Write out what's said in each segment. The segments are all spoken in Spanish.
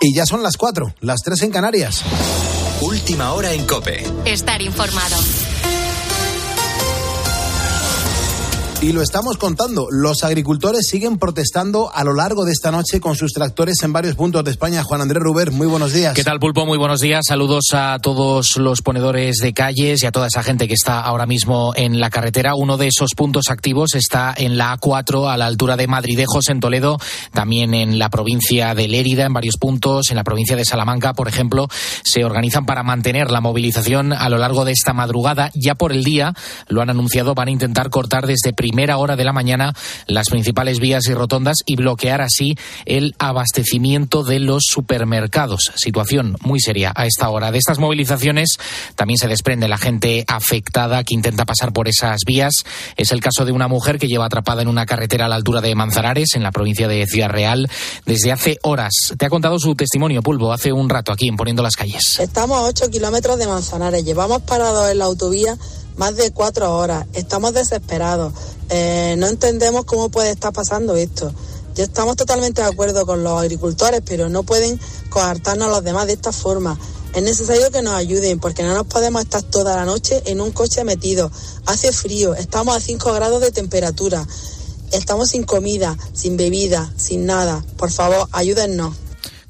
Y ya son las cuatro, las tres en Canarias. Última hora en Cope. Estar informado. Y lo estamos contando. Los agricultores siguen protestando a lo largo de esta noche con sus tractores en varios puntos de España. Juan Andrés Ruber, muy buenos días. ¿Qué tal, Pulpo? Muy buenos días. Saludos a todos los ponedores de calles y a toda esa gente que está ahora mismo en la carretera. Uno de esos puntos activos está en la A4, a la altura de Madridejos, en Toledo. También en la provincia de Lérida, en varios puntos. En la provincia de Salamanca, por ejemplo, se organizan para mantener la movilización a lo largo de esta madrugada. Ya por el día, lo han anunciado, van a intentar cortar desde primera hora de la mañana las principales vías y rotondas y bloquear así el abastecimiento de los supermercados. Situación muy seria a esta hora. De estas movilizaciones también se desprende la gente afectada que intenta pasar por esas vías. Es el caso de una mujer que lleva atrapada en una carretera a la altura de Manzanares, en la provincia de Ciudad Real, desde hace horas. Te ha contado su testimonio, Pulvo, hace un rato aquí en Poniendo las Calles. Estamos a 8 kilómetros de Manzanares. Llevamos parados en la autovía más de cuatro horas. Estamos desesperados. Eh, no entendemos cómo puede estar pasando esto. Ya estamos totalmente de acuerdo con los agricultores, pero no pueden coartarnos a los demás de esta forma. Es necesario que nos ayuden porque no nos podemos estar toda la noche en un coche metido. Hace frío, estamos a 5 grados de temperatura. Estamos sin comida, sin bebida, sin nada. Por favor, ayúdennos.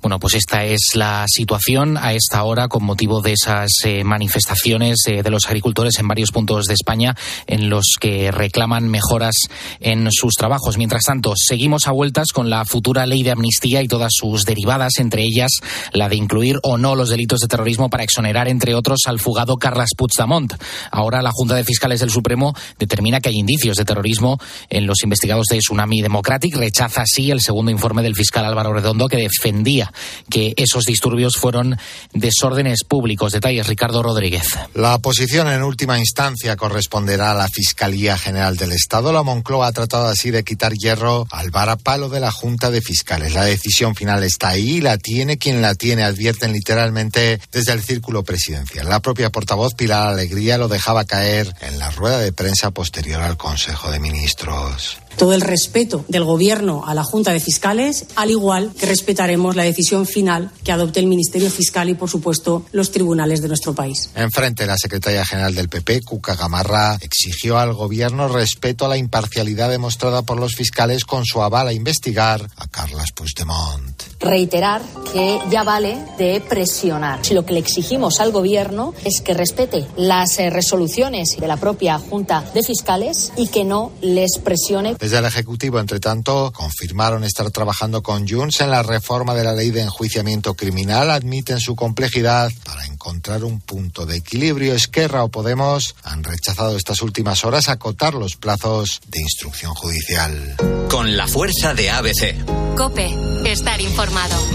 Bueno, pues esta es la situación a esta hora con motivo de esas eh, manifestaciones eh, de los agricultores en varios puntos de España en los que reclaman mejoras en sus trabajos. Mientras tanto, seguimos a vueltas con la futura ley de amnistía y todas sus derivadas, entre ellas la de incluir o no los delitos de terrorismo para exonerar, entre otros, al fugado Carles Puigdemont. Ahora la Junta de Fiscales del Supremo determina que hay indicios de terrorismo en los investigados de Tsunami Democratic. Rechaza así el segundo informe del fiscal Álvaro Redondo que defendía que esos disturbios fueron desórdenes públicos. Detalles, Ricardo Rodríguez. La posición en última instancia corresponderá a la Fiscalía General del Estado. La Moncloa ha tratado así de quitar hierro al varapalo de la Junta de Fiscales. La decisión final está ahí, la tiene quien la tiene, advierten literalmente desde el círculo presidencial. La propia portavoz Pilar Alegría lo dejaba caer en la rueda de prensa posterior al Consejo de Ministros todo el respeto del Gobierno a la Junta de Fiscales, al igual que respetaremos la decisión final que adopte el Ministerio Fiscal y, por supuesto, los tribunales de nuestro país. Enfrente, la secretaria general del PP, Cuca Gamarra, exigió al Gobierno respeto a la imparcialidad demostrada por los fiscales con su aval a investigar a Carlas Puigdemont. Reiterar que ya vale de presionar. Lo que le exigimos al Gobierno es que respete las eh, resoluciones de la propia Junta de Fiscales y que no les presione. Desde el Ejecutivo, entre tanto, confirmaron estar trabajando con Junts en la reforma de la ley de enjuiciamiento criminal. Admiten su complejidad para encontrar un punto de equilibrio. Esquerra o Podemos han rechazado estas últimas horas acotar los plazos de instrucción judicial. Con la fuerza de ABC. Cope, estar informado.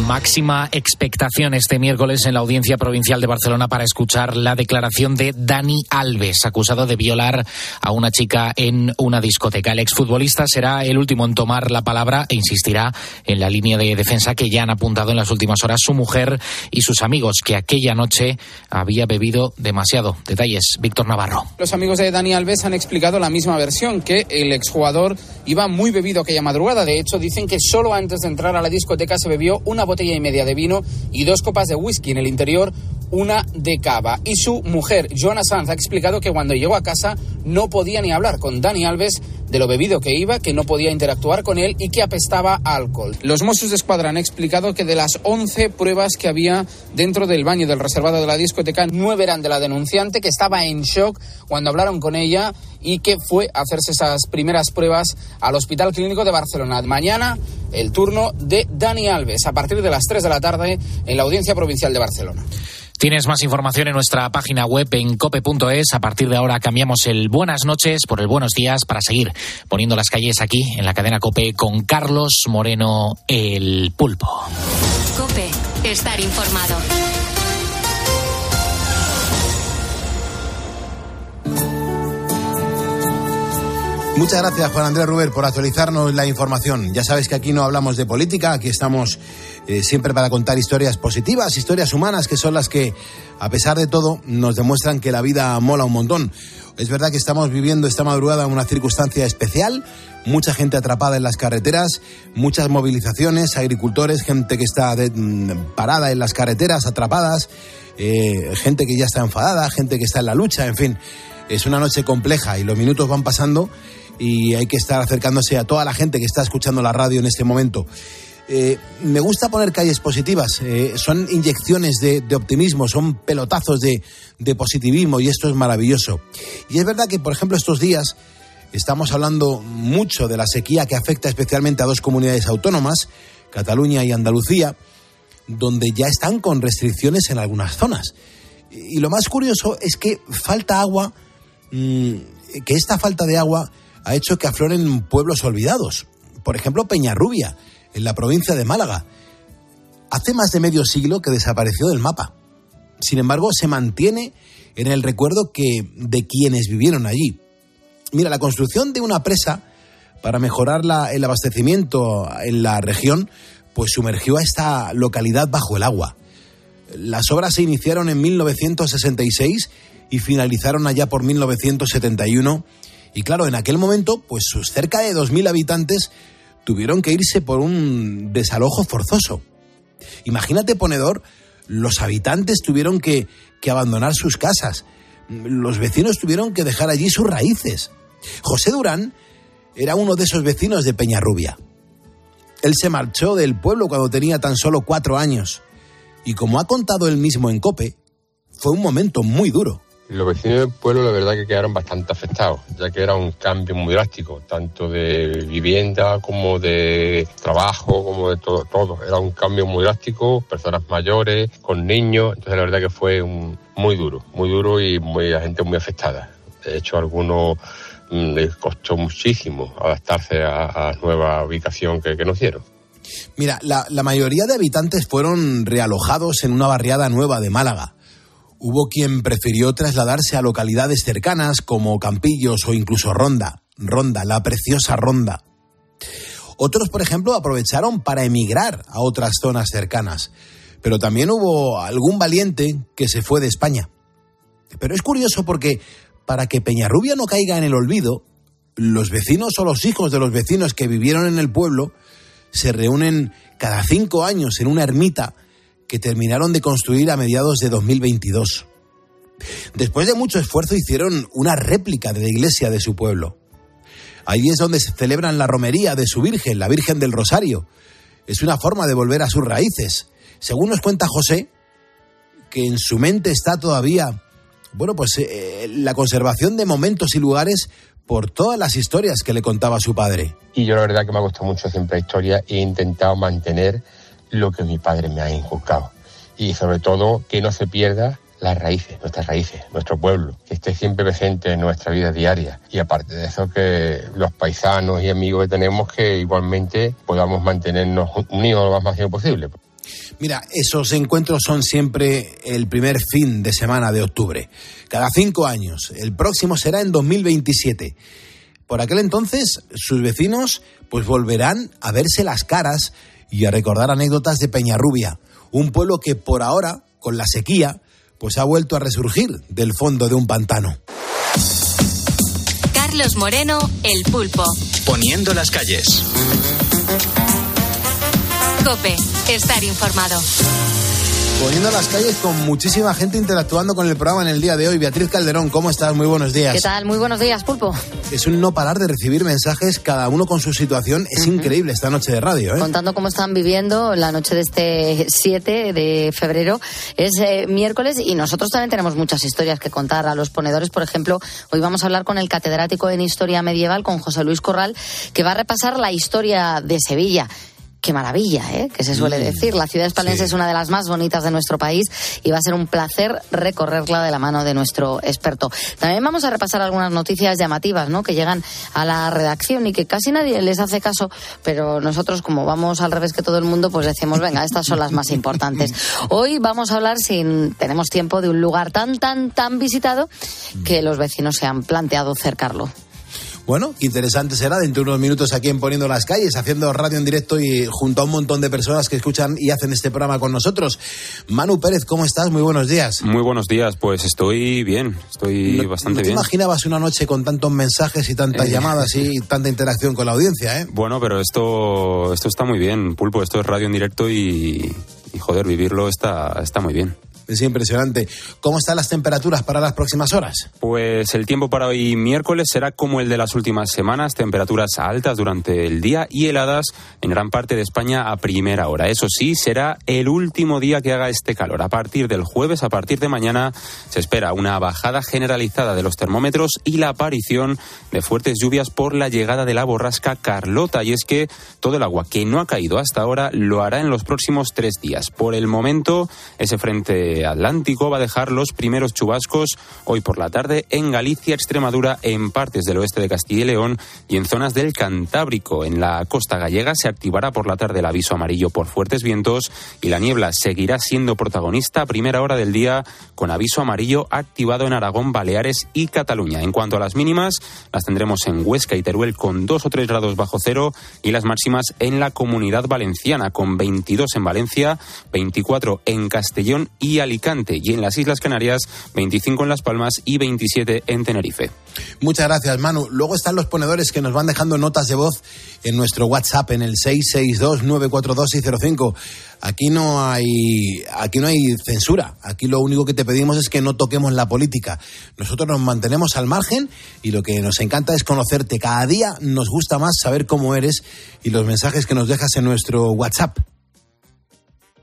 Máxima expectación este miércoles en la Audiencia Provincial de Barcelona para escuchar la declaración de Dani Alves, acusado de violar a una chica en una discoteca. El exfutbolista será el último en tomar la palabra e insistirá en la línea de defensa que ya han apuntado en las últimas horas su mujer y sus amigos, que aquella noche había bebido demasiado. Detalles, Víctor Navarro. Los amigos de Dani Alves han explicado la misma versión, que el exjugador iba muy bebido aquella madrugada. De hecho, dicen que solo antes de entrar a la discoteca se una botella y media de vino y dos copas de whisky. En el interior, una de cava. Y su mujer, Joana Sanz, ha explicado que cuando llegó a casa no podía ni hablar con Dani Alves de lo bebido que iba, que no podía interactuar con él y que apestaba alcohol. Los Mossos de Escuadra han explicado que de las 11 pruebas que había dentro del baño del reservado de la discoteca, nueve eran de la denunciante, que estaba en shock cuando hablaron con ella y que fue a hacerse esas primeras pruebas al Hospital Clínico de Barcelona. Mañana el turno de Dani Alves a partir de las 3 de la tarde en la Audiencia Provincial de Barcelona. Tienes más información en nuestra página web en cope.es. A partir de ahora cambiamos el buenas noches por el buenos días para seguir poniendo las calles aquí en la cadena Cope con Carlos Moreno el Pulpo. Cope, estar informado. Muchas gracias, Juan Andrés Ruber, por actualizarnos la información. Ya sabes que aquí no hablamos de política, aquí estamos eh, siempre para contar historias positivas, historias humanas, que son las que, a pesar de todo, nos demuestran que la vida mola un montón. Es verdad que estamos viviendo esta madrugada una circunstancia especial, mucha gente atrapada en las carreteras, muchas movilizaciones, agricultores, gente que está mm, parada en las carreteras, atrapadas, eh, gente que ya está enfadada, gente que está en la lucha, en fin. Es una noche compleja y los minutos van pasando y hay que estar acercándose a toda la gente que está escuchando la radio en este momento. Eh, me gusta poner calles positivas, eh, son inyecciones de, optimismo, son pelotazos de, de, positivismo y esto es maravilloso. Y es verdad que, por ejemplo, estos días estamos hablando mucho de la sequía que afecta especialmente a dos comunidades autónomas, Cataluña y Andalucía, donde ya están con restricciones en algunas zonas. Y lo más curioso es que falta agua, mm, que esta falta de agua ha hecho que afloren pueblos olvidados. Por ejemplo, Peñarrubia, en la provincia de Málaga. Hace más de medio siglo que desapareció del mapa. Sin embargo, se mantiene en el recuerdo que, de quienes vivieron allí. Mira, la construcción de una presa para mejorar el abastecimiento en la región, pues sumergió a esta localidad bajo el agua. Las obras se iniciaron en 1966 y finalizaron allá por 1971 y claro, en aquel momento, pues sus cerca de 2.000 habitantes tuvieron que irse por un desalojo forzoso. Imagínate, ponedor, los habitantes tuvieron que, que abandonar sus casas, los vecinos tuvieron que dejar allí sus raíces. José Durán era uno de esos vecinos de Peñarrubia. Él se marchó del pueblo cuando tenía tan solo cuatro años y como ha contado él mismo en Cope, fue un momento muy duro. Los vecinos del pueblo la verdad que quedaron bastante afectados, ya que era un cambio muy drástico, tanto de vivienda como de trabajo, como de todo, todo. Era un cambio muy drástico, personas mayores, con niños, entonces la verdad que fue un, muy duro, muy duro y muy, la gente muy afectada. De hecho, a algunos mm, les costó muchísimo adaptarse a, la nueva ubicación que, nos dieron. Mira, la mayoría de habitantes fueron realojados en una barriada nueva de Málaga Hubo quien prefirió trasladarse a localidades cercanas como Campillos o incluso Ronda, Ronda, la preciosa Ronda. Otros, por ejemplo, aprovecharon para emigrar a otras zonas cercanas, pero también hubo algún valiente que se fue de España. Pero es curioso porque para que Peñarrubia no caiga en el olvido, los vecinos o los hijos de los vecinos que vivieron en el pueblo se reúnen cada cinco años en una ermita que terminaron de construir a mediados de 2022. Después de mucho esfuerzo hicieron una réplica de la iglesia de su pueblo. Allí es donde se celebran la romería de su Virgen, la Virgen del Rosario. Es una forma de volver a sus raíces. Según nos cuenta José, que en su mente está todavía, bueno, pues eh, la conservación de momentos y lugares por todas las historias que le contaba su padre. Y yo la verdad que me ha gustado mucho siempre la historia e he intentado mantener lo que mi padre me ha inculcado. Y sobre todo que no se pierda las raíces, nuestras raíces, nuestro pueblo, que esté siempre presente en nuestra vida diaria. Y aparte de eso, que los paisanos y amigos que tenemos, que igualmente podamos mantenernos unidos lo más máximo posible. Mira, esos encuentros son siempre el primer fin de semana de octubre, cada cinco años. El próximo será en 2027. Por aquel entonces, sus vecinos pues volverán a verse las caras y a recordar anécdotas de Peñarrubia, un pueblo que por ahora, con la sequía, pues ha vuelto a resurgir del fondo de un pantano. Carlos Moreno, El Pulpo. Poniendo las calles. Cope, estar informado poniendo las calles con muchísima gente interactuando con el programa en el día de hoy. Beatriz Calderón, ¿cómo estás? Muy buenos días. ¿Qué tal? Muy buenos días, Pulpo. Es un no parar de recibir mensajes, cada uno con su situación. Es increíble esta noche de radio. ¿eh? Contando cómo están viviendo la noche de este 7 de febrero. Es eh, miércoles y nosotros también tenemos muchas historias que contar a los ponedores. Por ejemplo, hoy vamos a hablar con el catedrático en Historia Medieval, con José Luis Corral, que va a repasar la historia de Sevilla qué maravilla, ¿eh? que se suele mm. decir. La ciudad espalense es una de las más bonitas de nuestro país y va a ser un placer recorrerla de la mano de nuestro experto. También vamos a repasar algunas noticias llamativas ¿no? que llegan a la redacción y que casi nadie les hace caso, pero nosotros como vamos al revés que todo el mundo, pues decimos, venga, estas son las más importantes. Hoy vamos a hablar, si tenemos tiempo, de un lugar tan, tan, tan visitado que los vecinos se han planteado cercarlo. Bueno, interesante será dentro de unos minutos aquí en Poniendo las Calles, haciendo radio en directo y junto a un montón de personas que escuchan y hacen este programa con nosotros. Manu Pérez, ¿cómo estás? Muy buenos días. Muy buenos días, pues estoy bien, estoy bastante ¿no te bien. imaginabas una noche con tantos mensajes y tantas Eh. llamadas y tanta interacción con la audiencia, eh? Bueno, pero esto, esto está muy bien, Pulpo, esto es radio en directo y, y joder, vivirlo está, está muy bien. Es impresionante. ¿Cómo están las temperaturas para las próximas horas? Pues el tiempo para hoy miércoles será como el de las últimas semanas, temperaturas altas durante el día y heladas en gran parte de España a primera hora. Eso sí, será el último día que haga este calor. A partir del jueves, a partir de mañana, se espera una bajada generalizada de los termómetros y la aparición de fuertes lluvias por la llegada de la borrasca Carlota. Y es que todo el agua que no ha caído hasta ahora lo hará en los próximos tres días. Por el momento, ese frente atlántico va a dejar los primeros chubascos hoy por la tarde en Galicia, Extremadura, en partes del oeste de Castilla y León y en zonas del Cantábrico. En la costa gallega se activará por la tarde el aviso amarillo por fuertes vientos y la niebla seguirá siendo protagonista a primera hora del día con aviso amarillo activado en Aragón, Baleares y Cataluña. En cuanto a las mínimas, las tendremos en Huesca y Teruel con 2 o 3 grados bajo cero y las máximas en la comunidad valenciana con 22 en Valencia, 24 en Castellón y Alicante y en las Islas Canarias 25 en Las Palmas y 27 en Tenerife. Muchas gracias, Manu. Luego están los ponedores que nos van dejando notas de voz en nuestro WhatsApp en el 662-942-605. Aquí no hay aquí no hay censura. Aquí lo único que te pedimos es que no toquemos la política. Nosotros nos mantenemos al margen y lo que nos encanta es conocerte. Cada día nos gusta más saber cómo eres y los mensajes que nos dejas en nuestro WhatsApp.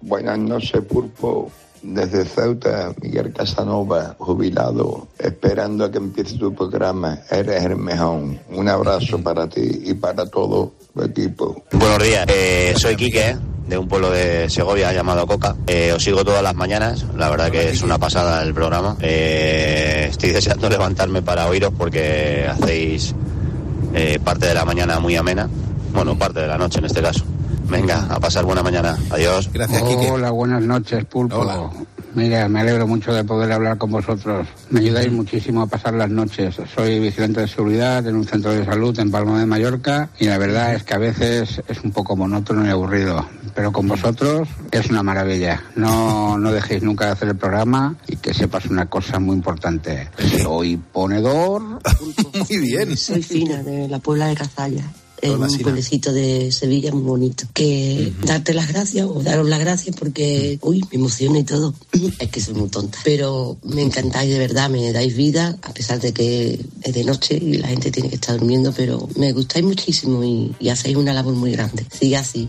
Buenas noches, Pulpo. Desde Ceuta, Miguel Casanova, jubilado, esperando a que empiece tu programa. Eres el mejor. Un abrazo para ti y para todo tu equipo. Buenos días, eh, soy Quique, de un pueblo de Segovia llamado Coca. Eh, os sigo todas las mañanas, la verdad que es una pasada el programa. Eh, estoy deseando levantarme para oíros porque hacéis eh, parte de la mañana muy amena. Bueno, parte de la noche en este caso. Venga, a pasar buena mañana. Adiós. Gracias, Hola, buenas noches, Pulpo. Mira, me alegro mucho de poder hablar con vosotros. Me ayudáis muchísimo a pasar las noches. Soy vigilante de seguridad en un centro de salud en Palma de Mallorca y la verdad es que a veces es un poco monótono y aburrido. Pero con vosotros es una maravilla. No, no dejéis nunca de hacer el programa y que sepas una cosa muy importante. Soy ponedor. Muy bien. Soy Fina, de la Puebla de Cazalla. En un pueblecito de Sevilla muy bonito. Que darte las gracias o daros las gracias porque, uy, me emociona y todo. es que soy muy tonta. Pero me encantáis de verdad, me dais vida, a pesar de que es de noche y la gente tiene que estar durmiendo, pero me gustáis muchísimo y, y hacéis una labor muy grande. Sigue así.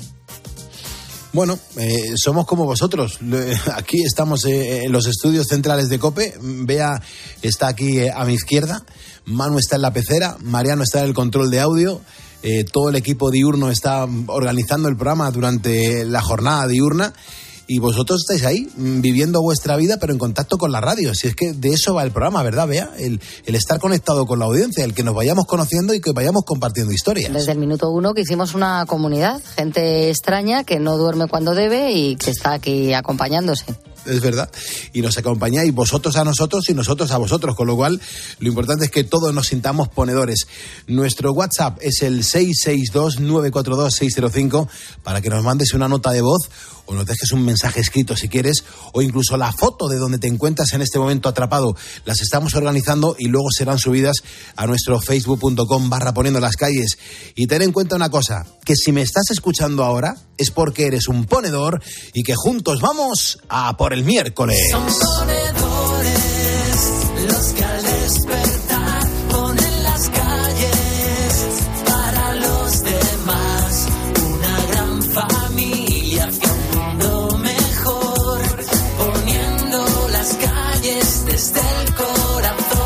Bueno, eh, somos como vosotros. Aquí estamos eh, en los estudios centrales de COPE. Bea está aquí eh, a mi izquierda. Manu está en la pecera. Mariano está en el control de audio. Eh, todo el equipo diurno está organizando el programa durante la jornada diurna. Y vosotros estáis ahí, mm, viviendo vuestra vida, pero en contacto con la radio. Si es que de eso va el programa, ¿verdad, Bea? El, el estar conectado con la audiencia, el que nos vayamos conociendo y que vayamos compartiendo historias. Desde el minuto uno que hicimos una comunidad, gente extraña que no duerme cuando debe y que está aquí acompañándose. Es verdad. Y nos acompañáis vosotros a nosotros y nosotros a vosotros, con lo cual lo importante es que todos nos sintamos ponedores. Nuestro WhatsApp es el 662-942-605 para que nos mandes una nota de voz o nos dejes un mensaje escrito si quieres, o incluso la foto de donde te encuentras en este momento atrapado. Las estamos organizando y luego serán subidas a nuestro facebook.com barra poniendo las calles. Y ten en cuenta una cosa, que si me estás escuchando ahora es porque eres un ponedor y que juntos vamos a por el miércoles. Son ponedores los que al despertar ponen las calles para los demás. Una gran familia hacia un mundo mejor, poniendo las calles desde el corazón.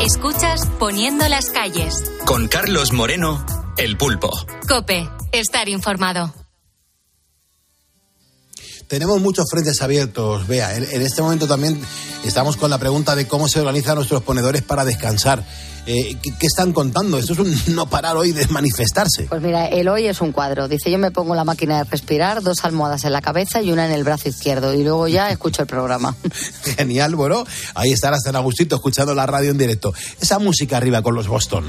Escuchas Poniendo las calles. Con Carlos Moreno, El Pulpo. Cope, estar informado. Tenemos muchos frentes abiertos, vea. En, en, este momento también estamos con la pregunta de cómo se organizan nuestros ponedores para descansar. Eh, ¿qué, ¿qué, están contando? Esto es un no parar hoy de manifestarse. Pues mira, el hoy es un cuadro. Dice, yo me pongo la máquina de respirar, dos almohadas en la cabeza y una en el brazo izquierdo. Y luego ya escucho el programa. Genial, bueno. Ahí estará San Agustito escuchando la radio en directo. Esa música arriba con los Boston.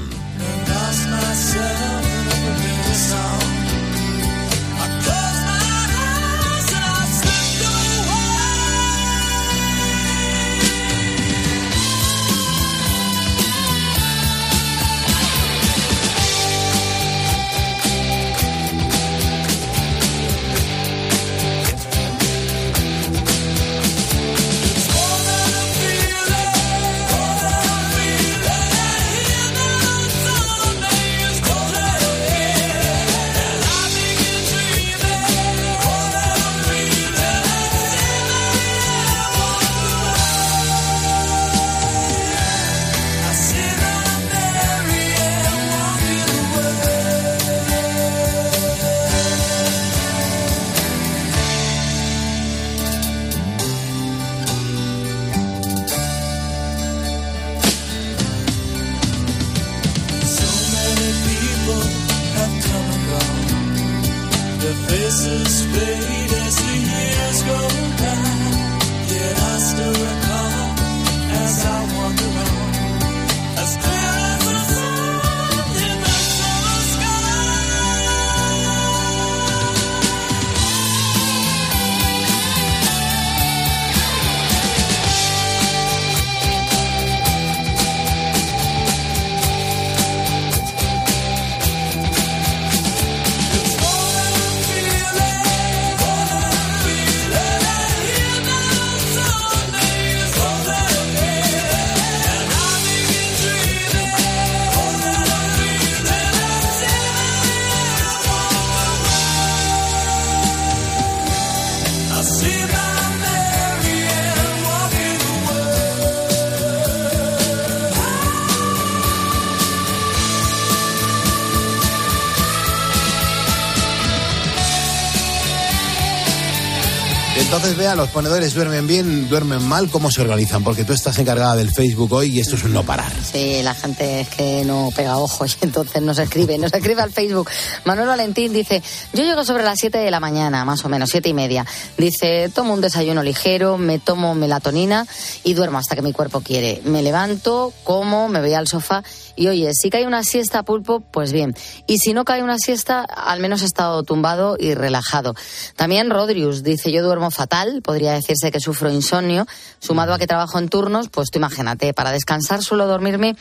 Los ponedores duermen bien, duermen mal, ¿cómo se organizan? Porque tú estás encargada del Facebook hoy y esto es un no parar. Sí, la gente es que no pega ojos y entonces no se escribe, no se escribe al Facebook. Manuel Valentín dice, yo llego sobre las 7 de la mañana, más o menos, siete y media. Dice, tomo un desayuno ligero, me tomo melatonina y duermo hasta que mi cuerpo quiere. Me levanto, como, me voy al sofá y oye, si cae una siesta pulpo, pues bien. Y si no cae una siesta, al menos he estado tumbado y relajado. También Rodrius dice, yo duermo fatal, podría decirse que sufro insomnio, sumado a que trabajo en turnos, pues tú imagínate, para descansar suelo dormirme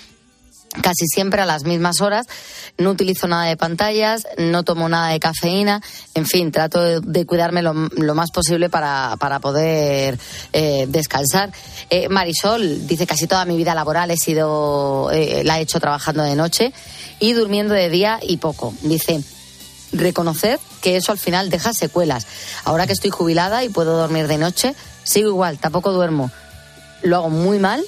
casi siempre a las mismas horas. No utilizo nada de pantallas, no tomo nada de cafeína. En fin, trato de, cuidarme lo, lo, más posible para, para poder eh, descansar. Eh, Marisol dice casi toda mi vida laboral he sido, eh, la he hecho trabajando de noche y durmiendo de día y poco. Dice, reconocer que eso al final deja secuelas. Ahora que estoy jubilada y puedo dormir de noche, sigo igual, tampoco duermo. Lo hago muy mal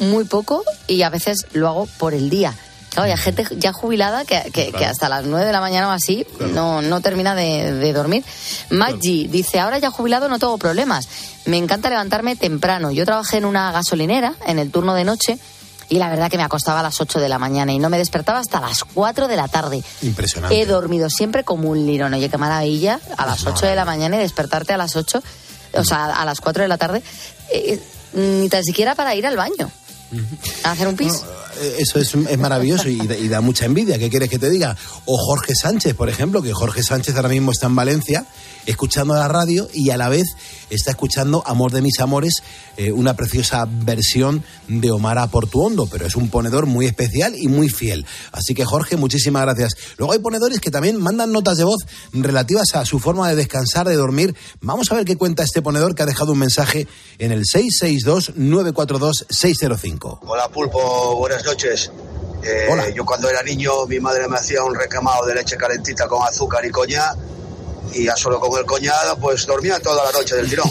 muy poco y a veces lo hago por el día. Claro, hay gente ya jubilada que, que, claro. que, hasta las 9 de la mañana o así claro. no, no termina de, de dormir. Maggi claro. dice, ahora ya jubilado no tengo problemas. Me encanta levantarme temprano. Yo trabajé en una gasolinera en el turno de noche y la verdad que me acostaba a las 8 de la mañana y no me despertaba hasta las 4 de la tarde. Impresionante. He dormido siempre como un lirón. Oye, qué maravilla. A las 8 de la mañana y despertarte a las 8, o sea, a las 4 de la tarde, eh, ni tan siquiera para ir al baño. A hacer un pis. No, eso es, es maravilloso y, y, da mucha envidia. ¿Qué quieres que te diga? O Jorge Sánchez, por ejemplo, que Jorge Sánchez ahora mismo está en Valencia escuchando la radio y a la vez está escuchando Amor de mis amores, eh, una preciosa versión de Omar a Portuondo, pero es un ponedor muy especial y muy fiel. Así que Jorge, muchísimas gracias. Luego hay ponedores que también mandan notas de voz relativas a su forma de descansar, de dormir. Vamos a ver qué cuenta este ponedor que ha dejado un mensaje en el 662-942-605. Hola Pulpo, buenas noches. Eh, Hola. Yo cuando era niño mi madre me hacía un recamado de leche calentita con azúcar y coñac y ya solo con el coñado, pues dormía toda la noche del tirón.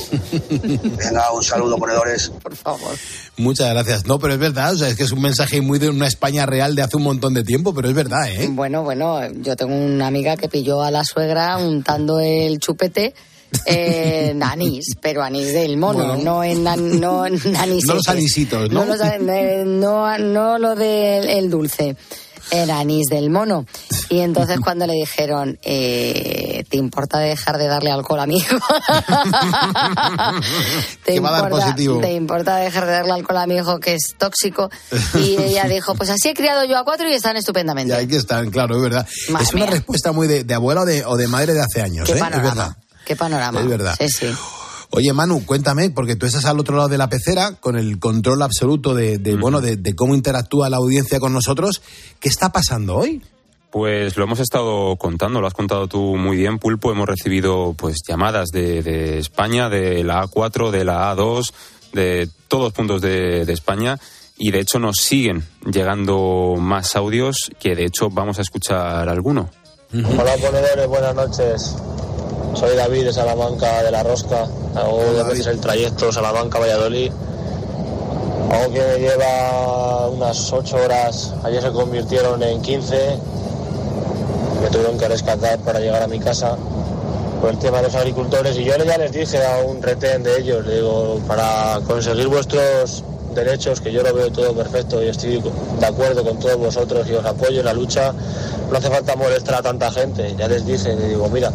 Venga, un saludo, ponedores. Por favor. Muchas gracias. No, pero es verdad, o sea, es que es un mensaje muy de una España real de hace un montón de tiempo, pero es verdad, ¿eh? Bueno, bueno, yo tengo una amiga que pilló a la suegra untando el chupete Eh, anís, pero anís del mono, Bueno. no en an- no. No los anisitos, ¿no? No, los an- eh, no, no lo del el dulce. El anís del mono. Y entonces cuando le dijeron, eh, ¿te importa dejar de darle alcohol a mi hijo? ¿Te, Que va a dar importa, positivo. ¿Te importa dejar de darle alcohol a mi hijo que es tóxico? Y ella dijo, pues así he criado yo a cuatro y están estupendamente. Y ahí que están, claro, es verdad. Madre es una mía. respuesta muy de, de abuela o de, o de madre de hace años, Qué ¿eh? Es panorama. verdad. Qué panorama. Es verdad. Sí, sí. Oye, Manu, cuéntame, porque tú estás al otro lado de la pecera con el control absoluto de, de, bueno, de, de cómo interactúa la audiencia con nosotros. ¿Qué está pasando hoy? Pues lo hemos estado contando, lo has contado tú muy bien, Pulpo. Hemos recibido pues llamadas de, de España, de la A4, de la A2, de todos los puntos de, de España. Y de hecho nos siguen llegando más audios que de hecho vamos a escuchar alguno. Hola ponedores, buenas noches. Soy David de Salamanca de la Rosca. Hago dos veces el trayecto Salamanca-Valladolid. Algo que me lleva unas 8 horas. Ayer se convirtieron en 15. Me tuvieron que rescatar para llegar a mi casa por el tema de los agricultores. Y yo ya les dije a un retén de ellos, le digo, para conseguir vuestros derechos, que yo lo veo todo perfecto y estoy de acuerdo con todos vosotros y os apoyo en la lucha, no hace falta molestar a tanta gente. Ya les dije, le digo, mira,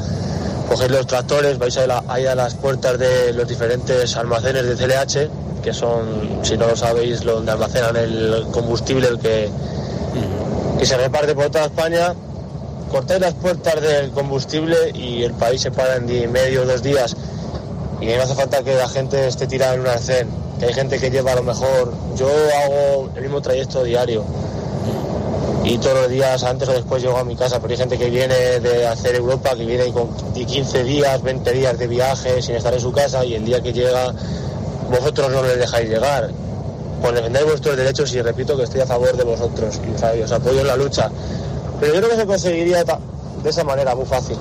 cogéis los tractores, vais a, la- ahí a las puertas de los diferentes almacenes de CLH, que son, si no lo sabéis, donde almacenan el combustible el que, que se reparte por toda España. Cortáis las puertas del combustible y el país se para en día y medio o dos días. Y no hace falta que la gente esté tirada en un arcén, que hay gente que lleva a lo mejor. Yo hago el mismo trayecto diario y todos los días, antes o después, llego a mi casa, pero hay gente que viene de hacer Europa, que viene con 15 días, 20 días de viaje sin estar en su casa y el día que llega, vosotros no les dejáis llegar. Pues defender vuestros derechos y repito que estoy a favor de vosotros y os apoyo en la lucha. Pero yo creo que se conseguiría de esa manera, muy fácil.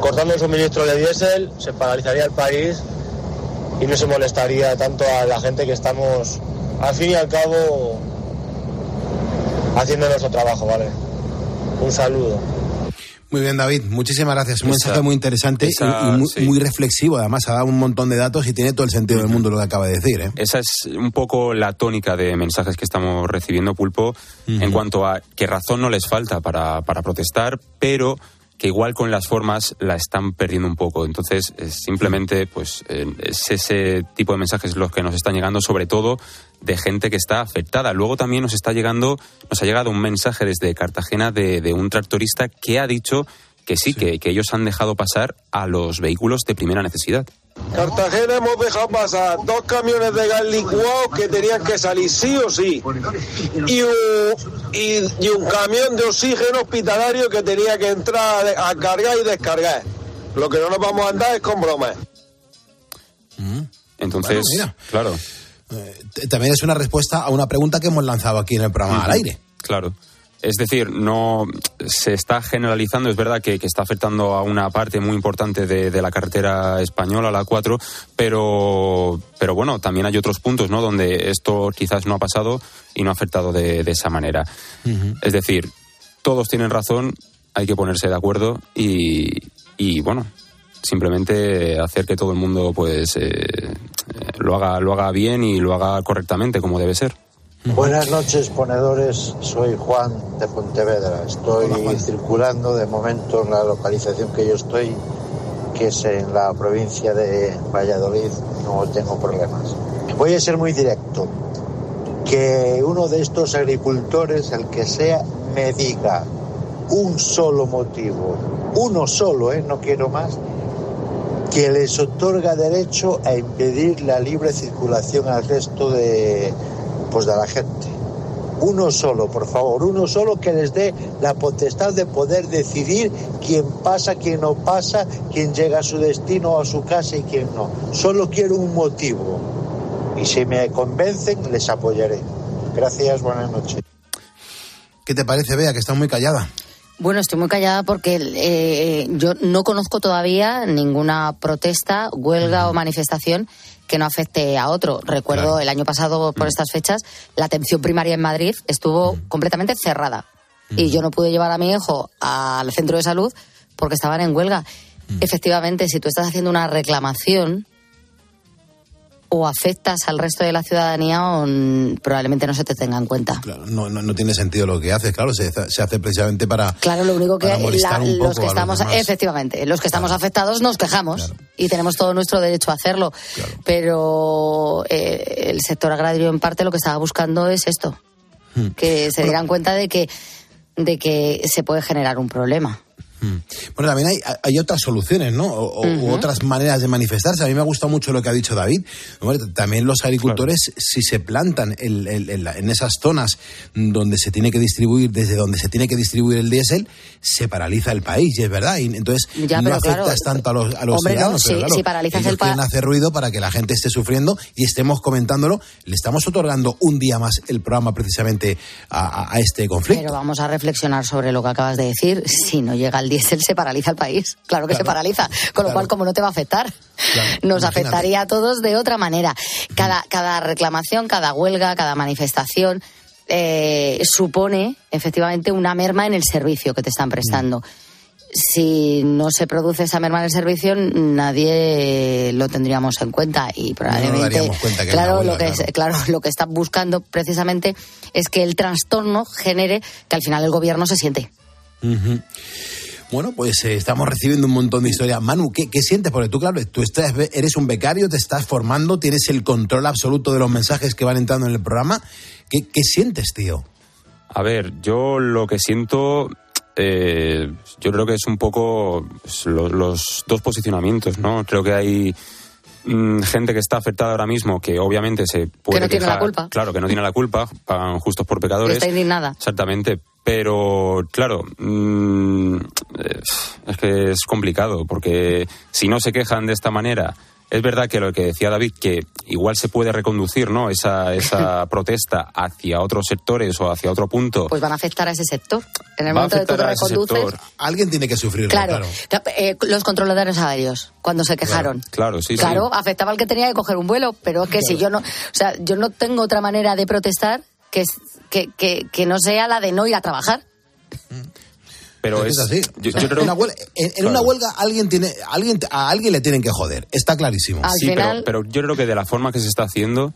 Cortando el suministro de diésel, se paralizaría el país y no se molestaría tanto a la gente que estamos, al fin y al cabo, haciendo nuestro trabajo, ¿vale? Un saludo. Muy bien, David. Muchísimas gracias. Un mensaje muy interesante y- esa- y, muy, sí. muy reflexivo. Además, ha dado un montón de datos y tiene todo el sentido del mundo lo que acaba de decir. ¿eh? Esa es un poco la tónica de mensajes que estamos recibiendo, Pulpo, en cuanto a que razón no les falta para, para protestar, pero que igual con las formas la están perdiendo un poco. Entonces, es simplemente, pues, eh, es ese tipo de mensajes los que nos están llegando, sobre todo de gente que está afectada. Luego también nos está llegando, nos ha llegado un mensaje desde Cartagena de, de un tractorista que ha dicho que sí, Que, que ellos han dejado pasar a los vehículos de primera necesidad. Cartagena hemos dejado pasar dos camiones de gas licuado que tenían que salir sí o sí. Y un, y, y un camión de oxígeno hospitalario que tenía que entrar a, a cargar y descargar. Lo que no nos vamos a andar es con bromas. Entonces, Bueno, mira. claro. T- También es una respuesta a una pregunta que hemos lanzado aquí en el programa al aire. Claro. Es decir, no se está generalizando, es verdad que, que está afectando a una parte muy importante de, de la carretera española, la 4, pero, pero bueno, también hay otros puntos ¿no? donde esto quizás no ha pasado y no ha afectado de, de esa manera. Es decir, todos tienen razón, hay que ponerse de acuerdo y, y bueno, simplemente hacer que todo el mundo pues eh, lo haga lo haga bien y lo haga correctamente como debe ser. Buenas noches, ponedores. Soy Juan de Pontevedra. Estoy circulando de momento en la localización que yo estoy, que es en la provincia de Valladolid. No tengo problemas. Voy a ser muy directo. Que uno de estos agricultores, el que sea, me diga un solo motivo, uno solo, ¿eh? no quiero más, que les otorga derecho a impedir la libre circulación al resto de, pues de la gente. Uno solo, por favor, uno solo que les dé la potestad de poder decidir quién pasa, quién no pasa, quién llega a su destino o a su casa y quién no. Solo quiero un motivo. Y si me convencen, les apoyaré. Gracias, buenas noches. ¿Qué te parece, Bea, que está muy callada? Bueno, estoy muy callada porque eh, yo no conozco todavía ninguna protesta, huelga o manifestación que no afecte a otro. Recuerdo el año pasado, por estas fechas, la atención primaria en Madrid estuvo completamente cerrada. Y yo no pude llevar a mi hijo al centro de salud porque estaban en huelga. efectivamente, si tú estás haciendo una reclamación o afectas al resto de la ciudadanía o probablemente no se te tenga en cuenta. Claro, no, no, no tiene sentido lo que haces, claro, se, se hace precisamente para. Claro, lo único que la- un poco los que los estamos, efectivamente, los que estamos afectados nos quejamos y tenemos todo nuestro derecho a hacerlo. Pero eh, el sector agrario en parte lo que estaba buscando es esto, Hmm. que se dieran cuenta de que de que se puede generar un problema. Bueno, también hay, hay otras soluciones, ¿no? O, u otras maneras de manifestarse. A mí me ha gustado mucho lo que ha dicho David. También los agricultores, si se plantan en, en- esas zonas donde se tiene que distribuir, desde donde se tiene que distribuir el diésel, se paraliza el país, y es verdad. Y entonces Ya, no afectas claro, tanto a los, a los hombre, no, ciudadanos. pero claro, si paralizas ellos el pa- quieren hacer ruido para que la gente esté sufriendo y estemos comentándolo. Le estamos otorgando un día más el programa precisamente a, a- a este conflicto. Pero vamos a reflexionar sobre lo que acabas de decir. Si no llega el diésel, se paraliza el país. Claro que se paraliza. Con lo cual, como no te va a afectar, nos imagínate. afectaría a todos de otra manera. Cada, cada reclamación, cada huelga, cada manifestación eh, supone efectivamente una merma en el servicio que te están prestando. Si no se produce esa merma en el servicio, nadie lo tendríamos en cuenta y probablemente, cuenta es claro, lo que es- claro, lo que están buscando precisamente es que el trastorno genere que al final el gobierno se siente. Bueno, pues eh, estamos recibiendo un montón de historias. Manu, ¿qué, qué sientes? Porque tú, claro, tú estás, eres un becario, te estás formando, tienes el control absoluto de los mensajes que van entrando en el programa. ¿Qué, qué sientes, tío? A ver, yo lo que siento, eh, yo creo que es un poco pues, lo- los dos posicionamientos, ¿no? Creo que hay mm, gente que está afectada ahora mismo que obviamente se puede no tiene la culpa. Claro, que no tiene la culpa, pagan justos por Que pecadores. está indignada. Exactamente, pero claro, mm, eh, es que es complicado porque si no se quejan de esta manera, es verdad que lo que decía David, que igual se puede reconducir ¿no? esa, esa protesta hacia otros sectores o hacia otro punto. Pues van a afectar a ese sector. En el Va a momento de tú afectar a ese reconduces. sector. Alguien tiene que sufrirlo, Claro, claro. eh, los controladores aéreos, cuando se quejaron. Claro, sí, claro, sí. afectaba al que tenía que coger un vuelo, pero es que si yo no, o sea, yo no tengo otra manera de protestar que, que, que, que no sea la de no ir a trabajar. Pero es, es, así. yo- O sea, yo creo- una huelga- en en Claro. una huelga alguien tiene, alguien, a alguien le tienen que joder. Está clarísimo. sí, pero, pero yo creo que de la forma que se está haciendo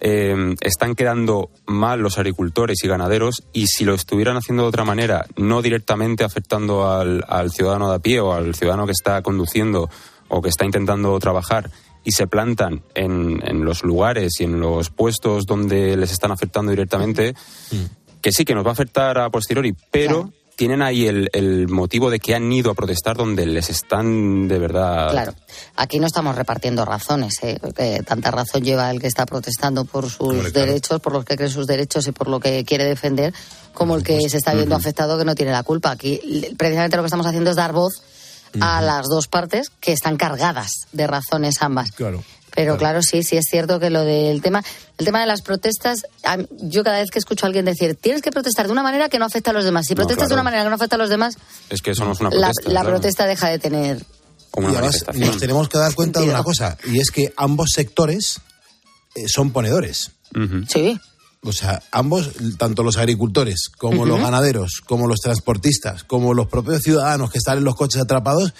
eh, están quedando mal los agricultores y ganaderos y si lo estuvieran haciendo de otra manera, no directamente afectando al, al ciudadano de a pie o al ciudadano que está conduciendo o que está intentando trabajar y se plantan en, en los lugares y en los puestos donde les están afectando directamente, que sí que nos va a afectar a posteriori, pero tienen ahí el, el motivo de que han ido a protestar donde les están de verdad Claro, aquí no estamos repartiendo razones. ¿eh? Que tanta razón lleva el que está protestando por sus claro. derechos, por los que cree sus derechos y por lo que quiere defender, como el que se está viendo afectado que no tiene la culpa. Aquí precisamente lo que estamos haciendo es dar voz a las dos partes que están cargadas de razones ambas. Claro. Pero claro, sí, sí es cierto que lo del tema, el tema de las protestas, yo cada vez que escucho a alguien decir, tienes que protestar de una manera que no afecta a los demás. Si No, protestas de una manera que no afecta a los demás, Es que eso no es una la, protesta. la claro. protesta deja de tener Como y manifestación. nos tenemos que dar cuenta de una cosa, y es que ambos sectores eh, son ponedores. Sí. O sea, ambos, tanto los agricultores como los ganaderos, como los transportistas, como los propios ciudadanos que están en los coches atrapados,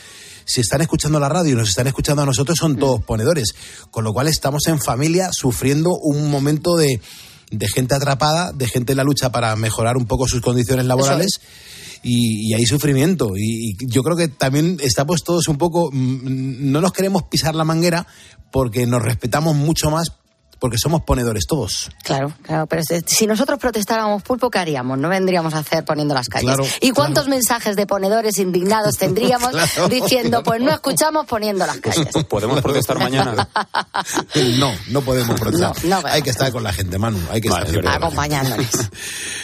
si están escuchando la radio y nos están escuchando a nosotros, son todos ponedores. Con lo cual estamos en familia sufriendo un momento de, de gente atrapada, de gente en la lucha para mejorar un poco sus condiciones laborales. Y, y hay sufrimiento. Y, y yo creo que también estamos todos un poco. mm, No nos queremos pisar la manguera porque nos respetamos mucho más porque somos ponedores todos. Claro, claro, pero si- nosotros protestáramos pulpo, ¿qué haríamos? No vendríamos a hacer poniendo las calles. Claro, ¿Y cuántos mensajes de ponedores indignados tendríamos Claro. diciendo, pues no escuchamos poniendo las calles? Podemos protestar mañana. No, no podemos protestar. No, no, hay que estar con la gente, Manu. Hay que Vale, estar es verdad. Acompañándoles.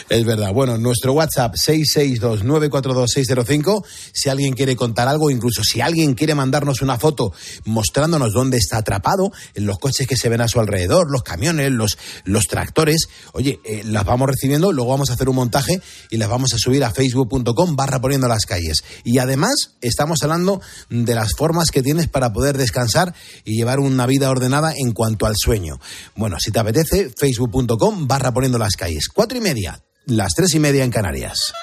Es verdad. Bueno, nuestro WhatsApp 662-942-605. Si alguien quiere contar algo, incluso si alguien quiere mandarnos una foto mostrándonos dónde está atrapado, en los coches que se ven a su alrededor, los camiones, los, los tractores, oye, eh, las vamos recibiendo, luego vamos a hacer un montaje y las vamos a subir a facebook.com barra poniendo las calles. Y además estamos hablando de las formas que tienes para poder descansar y llevar una vida ordenada en cuanto al sueño. Bueno, si te apetece, facebook.com barra poniendo las calles. Cuatro y media, las tres y media en Canarias.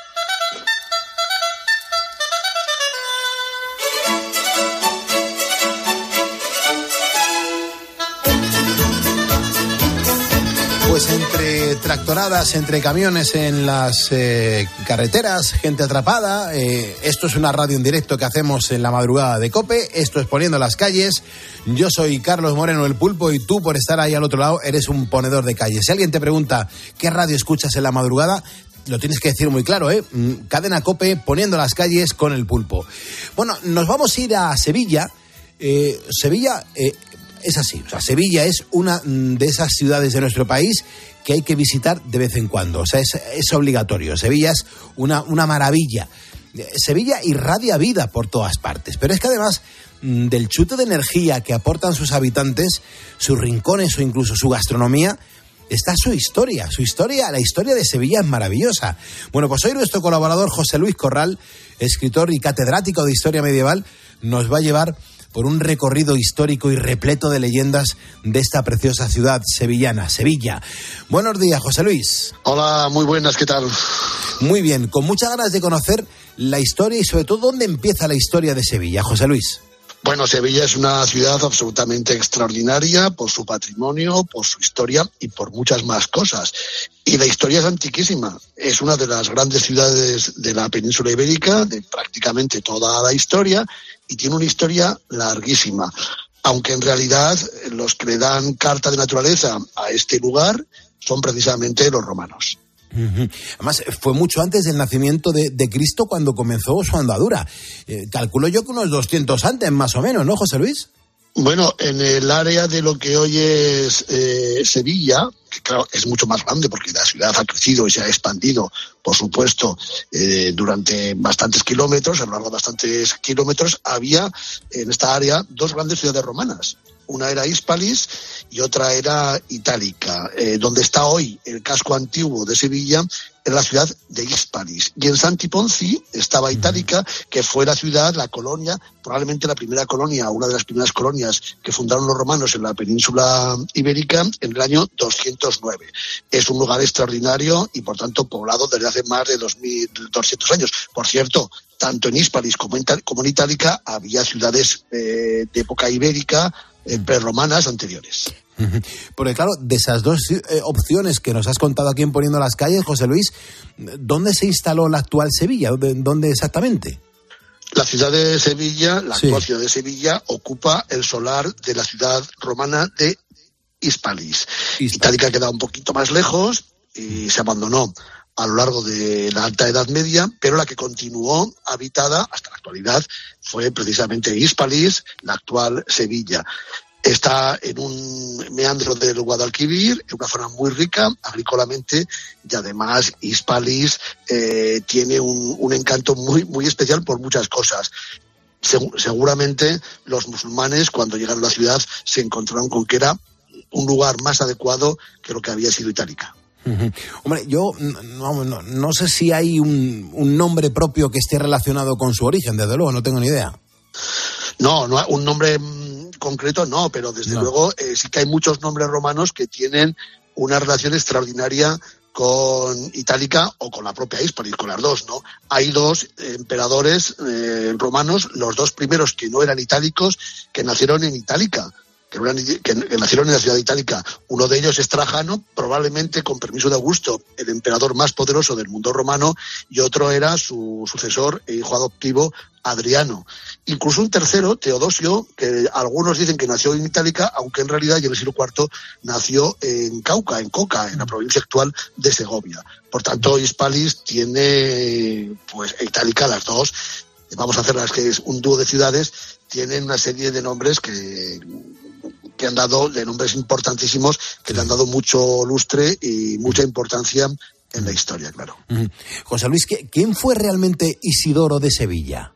Tractoradas, entre camiones en las eh, carreteras, gente atrapada. eh, esto es una radio en directo que hacemos en la madrugada de Cope. Esto es Poniendo las calles. Yo soy Carlos Moreno el Pulpo y tú por estar ahí al otro lado eres un ponedor de calles. Si alguien te pregunta qué radio escuchas en la madrugada, lo tienes que decir muy claro, ¿eh? Mm, Cadena Cope poniendo las calles con el Pulpo. Bueno, nos vamos a ir a Sevilla. Eh, Sevilla es así. O sea, Sevilla es una mm, de esas ciudades de nuestro país que hay que visitar de vez en cuando. O sea, es, es obligatorio. Sevilla es una, una maravilla. Eh, Sevilla irradia vida por todas partes. Pero es que además mm, del chute de energía que aportan sus habitantes, sus rincones o incluso su gastronomía, está su historia. Su historia, la historia de Sevilla es maravillosa. Bueno, pues hoy nuestro colaborador José Luis Corral, escritor y catedrático de historia medieval, nos va a llevar por un recorrido histórico y repleto de leyendas de esta preciosa ciudad sevillana, Sevilla. Buenos días, José Luis. Hola, muy buenas, ¿qué tal? Muy bien, con muchas ganas de conocer la historia y sobre todo dónde empieza la historia de Sevilla, José Luis. Bueno, Sevilla es una ciudad absolutamente extraordinaria por su patrimonio, por su historia y por muchas más cosas. Y la historia es antiquísima. Es una de las grandes ciudades de la península ibérica, de prácticamente toda la historia, y tiene una historia larguísima. Aunque en realidad los que le dan carta de naturaleza a este lugar son precisamente los romanos. Además, fue mucho antes del nacimiento de, de Cristo cuando comenzó su andadura. Eh, calculo yo que unos 200 antes, más o menos, ¿no, José Luis? Bueno, en el área de lo que hoy es eh, Sevilla, que claro, es mucho más grande porque la ciudad ha crecido y se ha expandido, por supuesto, eh, durante bastantes kilómetros, a lo largo de bastantes kilómetros, había en esta área dos grandes ciudades romanas. Una era Hispalis y otra era Itálica. Eh, donde está hoy el casco antiguo de Sevilla, en la ciudad de Hispalis. Y en Santi Ponzi estaba Itálica, que fue la ciudad, la colonia, probablemente la primera colonia, una de las primeras colonias que fundaron los romanos en la península ibérica en el año 209. Es un lugar extraordinario y, por tanto, poblado desde hace más de 2.200 años. Por cierto, tanto en Hispalis como en, Tal- como en Itálica había ciudades eh, de época ibérica, eh, prerromanas anteriores. Porque claro, de esas dos eh, opciones que nos has contado aquí en Poniendo las Calles, José Luis, ¿dónde se instaló la actual Sevilla? ¿Dónde, dónde exactamente? La ciudad de Sevilla, la Sí. actual ciudad de Sevilla, ocupa el solar de la ciudad romana de Hispalis. Itálica queda un poquito más lejos y se abandonó a lo largo de la Alta Edad Media, pero la que continuó habitada hasta la actualidad fue precisamente Hispalis, la actual Sevilla. Está en un meandro del Guadalquivir, en una zona muy rica agrícolamente y además Hispalis eh, tiene un, encanto muy, muy especial por muchas cosas. Segu- seguramente los musulmanes cuando llegaron a la ciudad se encontraron con que era un lugar más adecuado que lo que había sido Itálica. Hombre, yo no, no- no sé si hay un, un nombre propio que esté relacionado con su origen, desde luego, no tengo ni idea. No, no un nombre mm, concreto no, pero desde luego eh, sí que hay muchos nombres romanos que tienen una relación extraordinaria con Itálica o con la propia Hispalis, con las dos, ¿no? Hay dos emperadores eh, romanos, los dos primeros que no eran itálicos, que nacieron en Itálica, que, que nacieron en la ciudad Itálica. Uno de ellos es Trajano, probablemente con permiso de Augusto, el emperador más poderoso del mundo romano, y otro era su sucesor e hijo adoptivo, Adriano. Incluso un tercero, Teodosio, que algunos dicen que nació en Itálica, aunque en realidad en el siglo IV nació en Cauca, en Coca, en la provincia actual de Segovia. Por tanto, Hispalis tiene, pues, e Itálica, las dos, vamos a hacer las que es un dúo de ciudades, tienen una serie de nombres que, que han dado, de nombres importantísimos, que le han dado mucho lustre y mucha importancia en la historia, claro. José Luis, ¿qué- ¿quién fue realmente Isidoro de Sevilla?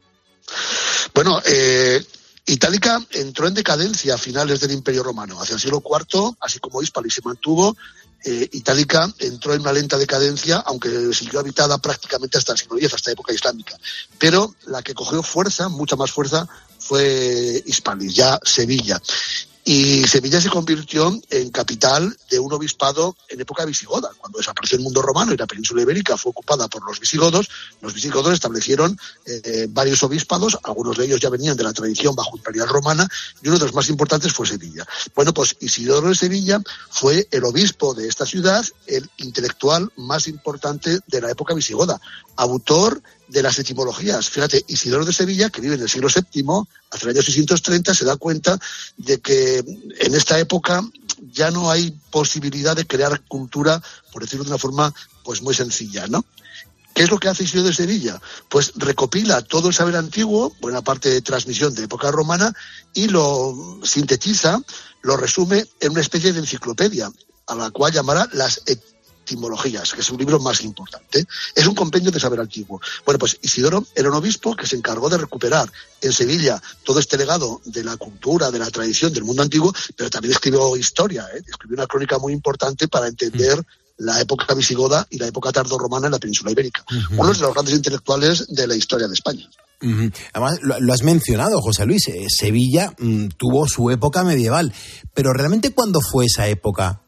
Bueno, eh, Itálica entró en decadencia a finales del Imperio Romano. Hacia el siglo IV, así como Hispalis se mantuvo, eh, Itálica entró en una lenta decadencia, aunque siguió habitada prácticamente hasta el siglo X, hasta la época islámica. Pero la que cogió fuerza, mucha más fuerza, fue Hispalis, ya Sevilla. Y Sevilla se convirtió en capital de un obispado en época visigoda. Cuando desapareció el mundo romano y la península ibérica fue ocupada por los visigodos, los visigodos establecieron eh, varios obispados, algunos de ellos ya venían de la tradición bajo imperial romana, y uno de los más importantes fue Sevilla. Bueno, pues Isidoro de Sevilla fue el obispo de esta ciudad, el intelectual más importante de la época visigoda, autor de las etimologías. Fíjate, Isidoro de Sevilla, que vive en el siglo VII, hacia el año 630, se da cuenta de que en esta época ya no hay posibilidad de crear cultura, por decirlo de una forma pues muy sencilla, ¿no? ¿Qué es lo que hace Isidoro de Sevilla? Pues recopila todo el saber antiguo, buena parte de transmisión de época romana, y lo sintetiza, lo resume en una especie de enciclopedia, a la cual llamará las etimologías, que es un libro más importante. Es un compendio de saber antiguo. Bueno, pues Isidoro era un obispo que se encargó de recuperar en Sevilla todo este legado de la cultura, de la tradición del mundo antiguo, pero también escribió historia, ¿eh? escribió una crónica muy importante para entender la época visigoda y la época tardorromana en la península ibérica. Uno de los grandes intelectuales de la historia de España. Además, lo, lo has mencionado, José Luis. eh, Sevilla mm, tuvo su época medieval. Pero realmente, ¿cuándo fue esa época?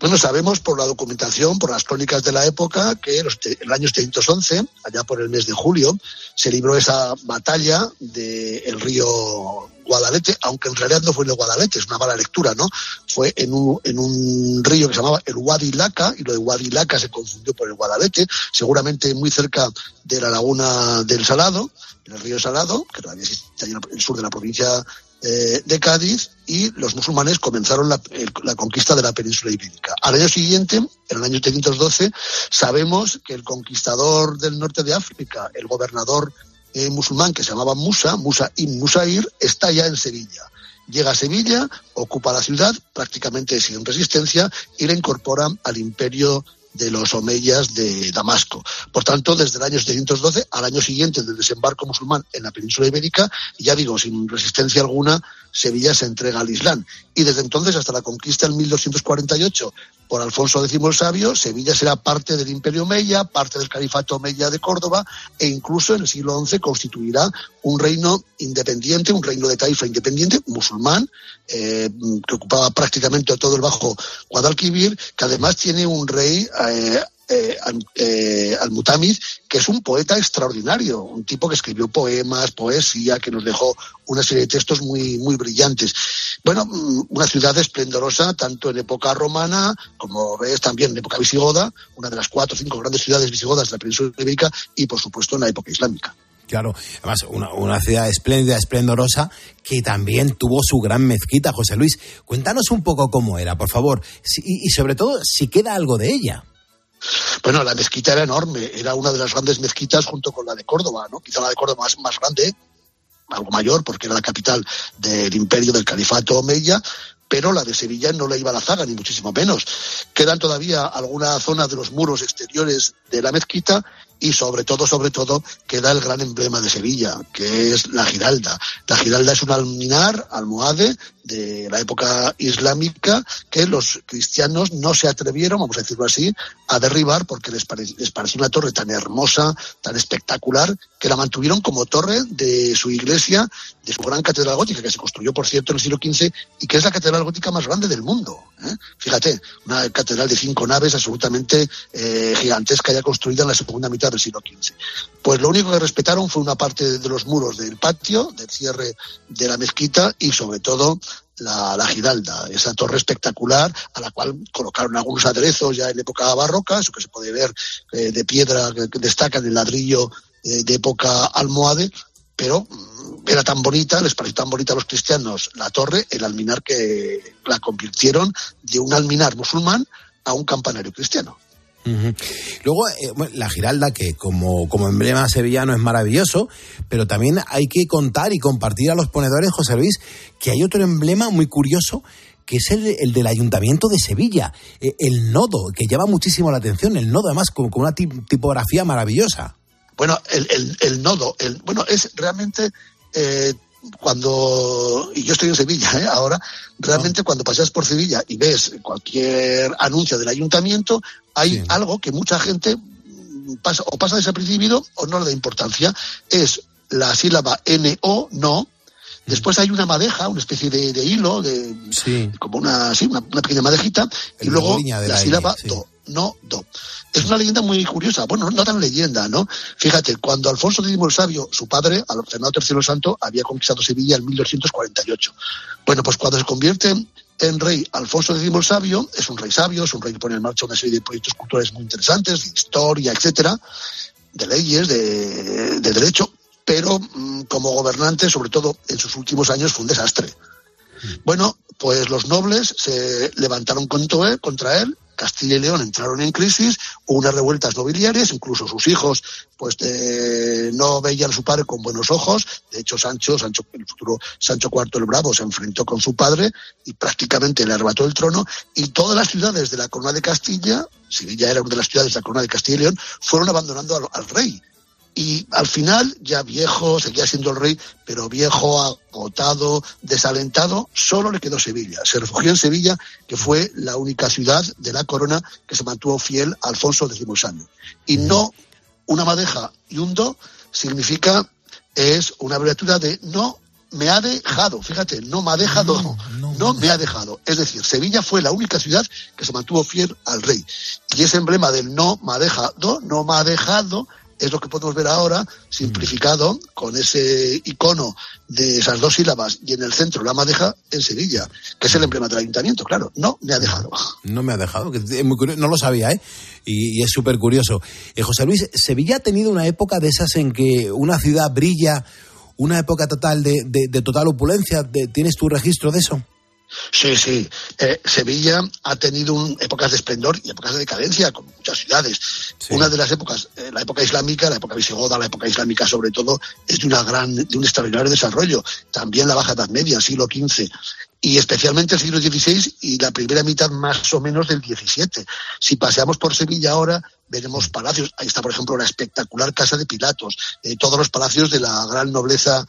Bueno, sabemos por la documentación, por las crónicas de la época, que en el año 711, allá por el mes de julio, se libró esa batalla del río Guadalete, aunque en realidad no fue en el Guadalete, es una mala lectura, ¿no? Fue en un, en un río que se llamaba el Guadilaca, y lo de Guadilaca se confundió por el Guadalete, seguramente muy cerca de la laguna del Salado, en el río Salado, que todavía existe en el sur de la provincia eh, de Cádiz y los musulmanes comenzaron la, el- la conquista de la península ibérica. Al año siguiente, en el año 712, sabemos que el conquistador del norte de África, el gobernador eh, musulmán que se llamaba Musa, Musa ibn Musair, está ya en Sevilla. Llega a Sevilla, ocupa la ciudad, prácticamente sin resistencia, y la incorpora al imperio de los omeyas de Damasco. Por tanto, desde el año 712 al año siguiente del desembarco musulmán en la península ibérica, ya digo, sin resistencia alguna, Sevilla se entrega al Islam. Y desde entonces hasta la conquista en 1248 por Alfonso X el Sabio, Sevilla será parte del Imperio Omeya, parte del Califato Omeya de Córdoba e incluso en el siglo XI constituirá un reino independiente, un reino de taifa independiente, musulmán, eh, que ocupaba prácticamente todo el Bajo Guadalquivir, que además tiene un rey eh, eh, al, eh, al-Mutamiz, que es un poeta extraordinario, un tipo que escribió poemas, poesía, que nos dejó una serie de textos muy, muy brillantes. Bueno, mm, una ciudad esplendorosa, tanto en época romana, como ves también en época visigoda, una de las cuatro o cinco grandes ciudades visigodas de la península ibérica y, por supuesto, en la época islámica. Claro, además, una, ciudad espléndida, esplendorosa, que también tuvo su gran mezquita, José Luis. Cuéntanos un poco cómo era, por favor, y sobre todo, si queda algo de ella. Bueno, la mezquita era enorme, era una de las grandes mezquitas junto con la de Córdoba, ¿no? Quizá la de Córdoba más, más grande, algo mayor, porque era la capital del imperio del califato Omeya, pero la de Sevilla no le iba a la zaga, ni muchísimo menos. Quedan todavía alguna zona de los muros exteriores de la mezquita y sobre todo, sobre todo, queda el gran emblema de Sevilla, que es la Giralda. La Giralda es un alminar, almohade, de la época islámica que los cristianos no se atrevieron, vamos a decirlo así, a derribar porque les, pare- les pareció una torre tan hermosa, tan espectacular, que la mantuvieron como torre de su iglesia, de su gran catedral gótica, que se construyó, por cierto, en el siglo XV y que es la catedral gótica más grande del mundo. ¿eh? Fíjate, una catedral de cinco naves absolutamente eh, gigantesca, ya construida en la segunda mitad del siglo XV. Pues lo único que respetaron fue una parte de los muros del patio, del cierre de la mezquita y sobre todo la, la Giralda, esa torre espectacular a la cual colocaron algunos aderezos ya en época barroca, eso que se puede ver eh, de piedra que, destaca en el ladrillo eh, de época almohade, pero mm, era tan bonita, les pareció tan bonita a los cristianos la torre, el alminar que la convirtieron de un alminar musulmán a un campanario cristiano. Luego, eh, bueno, la Giralda, que como, como emblema sevillano es maravilloso, pero también hay que contar y compartir a los ponedores, José Luis, que hay otro emblema muy curioso que es el, el del Ayuntamiento de Sevilla, eh, el nodo, que llama muchísimo la atención, el nodo además con, una ti- tipografía maravillosa. Bueno, el, el, el nodo, bueno, es realmente eh, cuando, y yo estoy en Sevilla ¿eh? ahora, realmente cuando paseas por Sevilla y ves cualquier anuncio del ayuntamiento, hay algo que mucha gente pasa, o pasa desapercibido o no le da importancia. Es la sílaba NO, no, Después hay una madeja, una especie de, de hilo, de, como una, sí, una, una pequeña madejita, y luego la la sílaba sí. do, no do. Es una leyenda muy curiosa, bueno, no tan leyenda, ¿no? Fíjate, cuando Alfonso X el Sabio, su padre, Fernando III el Santo, había conquistado Sevilla en 1248. Bueno, pues cuando se convierte en rey Alfonso X el Sabio, es un rey sabio, es un rey que pone en marcha una serie de proyectos culturales muy interesantes, de historia, etcétera, de leyes, de, de derecho, pero mm, como gobernante, sobre todo en sus últimos años, fue un desastre. Bueno, pues los nobles se levantaron contra él, contra él. Castilla y León entraron en crisis, hubo unas revueltas nobiliarias, incluso sus hijos pues eh, no veían a su padre con buenos ojos. De hecho, Sancho, Sancho, el futuro Sancho IV el Bravo, se enfrentó con su padre y prácticamente le arrebató el trono. Y todas las ciudades de la corona de Castilla, Sevilla era una de las ciudades de la corona de Castilla y León, fueron abandonando al, al rey. Y al final, ya viejo, seguía siendo el rey, pero viejo, agotado, desalentado, solo le quedó Sevilla. Se refugió en Sevilla, que fue la única ciudad de la corona que se mantuvo fiel a Alfonso X Sabio. Y no una madeja y un do significa, es una abreviatura de no me ha dejado, fíjate, no me ha dejado, no, me ha dejado. Es decir, Sevilla fue la única ciudad que se mantuvo fiel al rey. Y ese emblema del no me ha dejado, no me ha dejado, es lo que podemos ver ahora simplificado con ese icono de esas dos sílabas y en el centro la madeja en Sevilla, que es el emblema del ayuntamiento, claro, no me ha dejado. No me ha dejado, que es muy curioso, no lo sabía, ¿eh? Y, y es súper curioso. Eh, José Luis, Sevilla ha tenido una época de esas en que una ciudad brilla, una época total de, de- de total opulencia. ¿Tienes tu registro de eso? Sí, sí. Eh, Sevilla ha tenido un- épocas de esplendor y épocas de decadencia, como muchas ciudades. Una de las épocas, eh, la época islámica, la época visigoda, la época islámica sobre todo, es de, una gran, de un extraordinario desarrollo. También la Baja Edad Media, siglo XV. Y especialmente el siglo XVI y la primera mitad más o menos del XVII. Si paseamos por Sevilla ahora, veremos palacios. Ahí está, por ejemplo, la espectacular Casa de Pilatos. eh, todos los palacios de la gran nobleza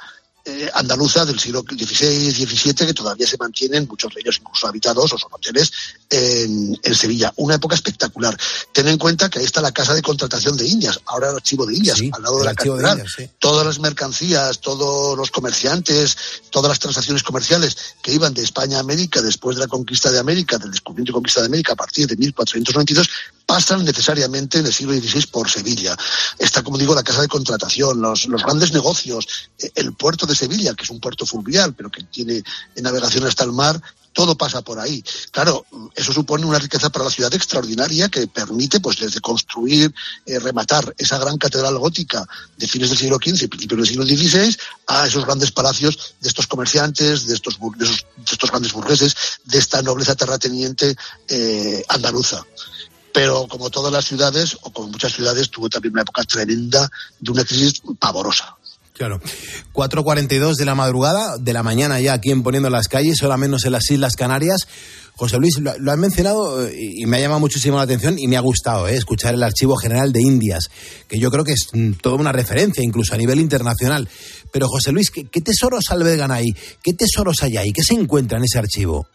eh, andaluza del siglo XVI, XVII, que todavía se mantienen, muchos de ellos incluso habitados o son hoteles, en, en Sevilla. Una época espectacular. Ten en cuenta que ahí está la casa de contratación de Indias, ahora el archivo de Indias, al lado de la de catedral. Indias, sí. Todas las mercancías, todos los comerciantes, todas las transacciones comerciales que iban de España a América después de la conquista de América, del descubrimiento y conquista de América a partir de 1492, pasan necesariamente en el siglo XVI por Sevilla. Está, como digo, la casa de contratación, los, grandes negocios, eh, el puerto de Sevilla, que es un puerto fluvial, pero que tiene navegación hasta el mar, todo pasa por ahí. Claro, eso supone una riqueza para la ciudad extraordinaria que permite, pues, desde construir, eh, rematar esa gran catedral gótica de fines del siglo XV y principios del siglo XVI a esos grandes palacios de estos comerciantes, de estos, de esos- grandes burgueses, de esta nobleza terrateniente eh, andaluza pero como todas las ciudades, o como muchas ciudades, tuvo también una época tremenda de una crisis pavorosa. Claro. 4.42 de la madrugada, de la mañana ya aquí en Poniendo las Calles, hora menos en las Islas Canarias. José Luis, lo, lo mencionado eh, y, y me ha llamado muchísimo la atención y me ha gustado eh, escuchar el Archivo General de Indias, que yo creo que es mm, toda una referencia, incluso a nivel internacional. Pero José Luis, ¿qué, qué tesoros albergan ahí? ¿Qué tesoros hay ahí? ¿Qué se encuentra en ese archivo?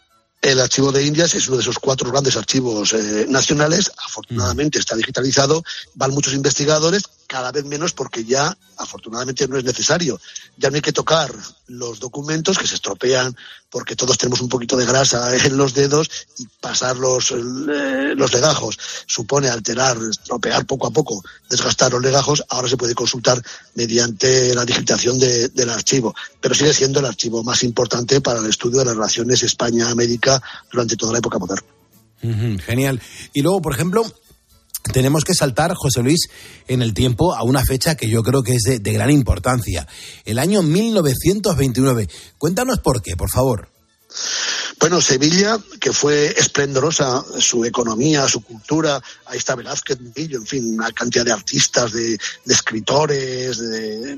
El archivo de Indias es uno de esos cuatro grandes archivos eh, nacionales. Afortunadamente está digitalizado. Van muchos investigadores, cada vez menos porque ya, afortunadamente, no es necesario. Ya no hay que tocar los documentos que se estropean porque todos tenemos un poquito de grasa en los dedos y pasar los, eh, los legajos supone alterar, estropear poco a poco, desgastar los legajos. Ahora se puede consultar mediante la digitación de- del archivo, pero sigue siendo el archivo más importante para el estudio de las relaciones España-América durante toda la época moderna. Genial. Y luego, por ejemplo, tenemos que saltar, José Luis, en el tiempo a una fecha que yo creo que es de, de gran importancia. El año 1929. Cuéntanos por qué, por favor. Bueno, Sevilla, que fue esplendorosa su economía, su cultura, ahí está Velázquez, Murillo, en fin, una cantidad de artistas, de, escritores, de,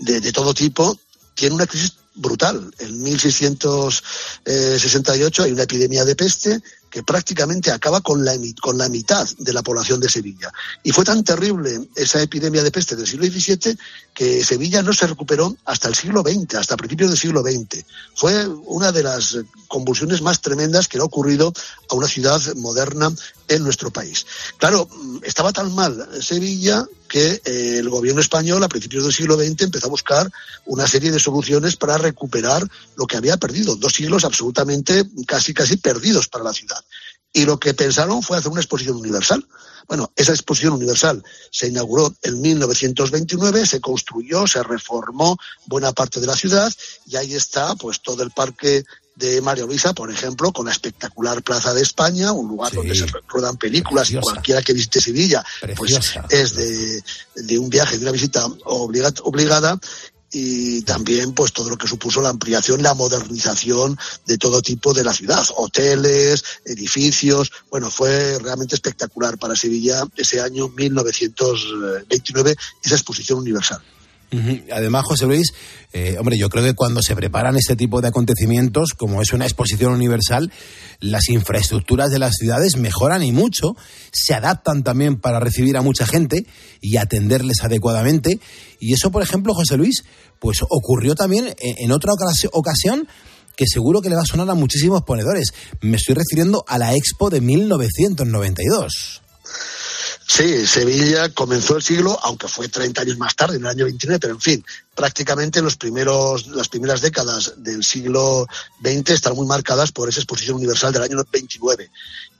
de- de todo tipo, tiene una crisis brutal. En 1668 hay una epidemia de peste que prácticamente acaba con la, con la mitad de la población de Sevilla. Y fue tan terrible esa epidemia de peste del siglo XVII que Sevilla no se recuperó hasta el siglo XX, hasta principios del siglo XX. Fue una de las convulsiones más tremendas que le ha ocurrido a una ciudad moderna en nuestro país. Claro, estaba tan mal Sevilla que eh, el gobierno español a principios del siglo XX empezó a buscar una serie de soluciones para recuperar lo que había perdido, dos siglos absolutamente casi casi perdidos para la ciudad. Y lo que pensaron fue hacer una exposición universal. Bueno, esa exposición universal se inauguró en 1929, se construyó, se reformó buena parte de la ciudad y ahí está pues todo el parque de María Luisa, por ejemplo, con la espectacular Plaza de España, un lugar donde se ruedan películas y cualquiera que visite Sevilla, pues es de, de, un viaje, de una visita obligada y también pues todo lo que supuso la ampliación, la modernización de todo tipo de la ciudad, hoteles, edificios, bueno, fue realmente espectacular para Sevilla ese año 1929, esa exposición universal. Además, José Luis, eh, hombre, yo creo que cuando se preparan este tipo de acontecimientos, como es una exposición universal, las infraestructuras de las ciudades mejoran y mucho, se adaptan también para recibir a mucha gente y atenderles adecuadamente. Y eso, por ejemplo, José Luis, pues ocurrió también en otra ocasión que seguro que le va a sonar a muchísimos ponedores. Me estoy refiriendo a la Expo de 1992. Sí, Sevilla comenzó el siglo, aunque fue 30 años más tarde, en el año 29, pero en fin, prácticamente los primeros, las primeras décadas del siglo XX están muy marcadas por esa exposición universal del año 29.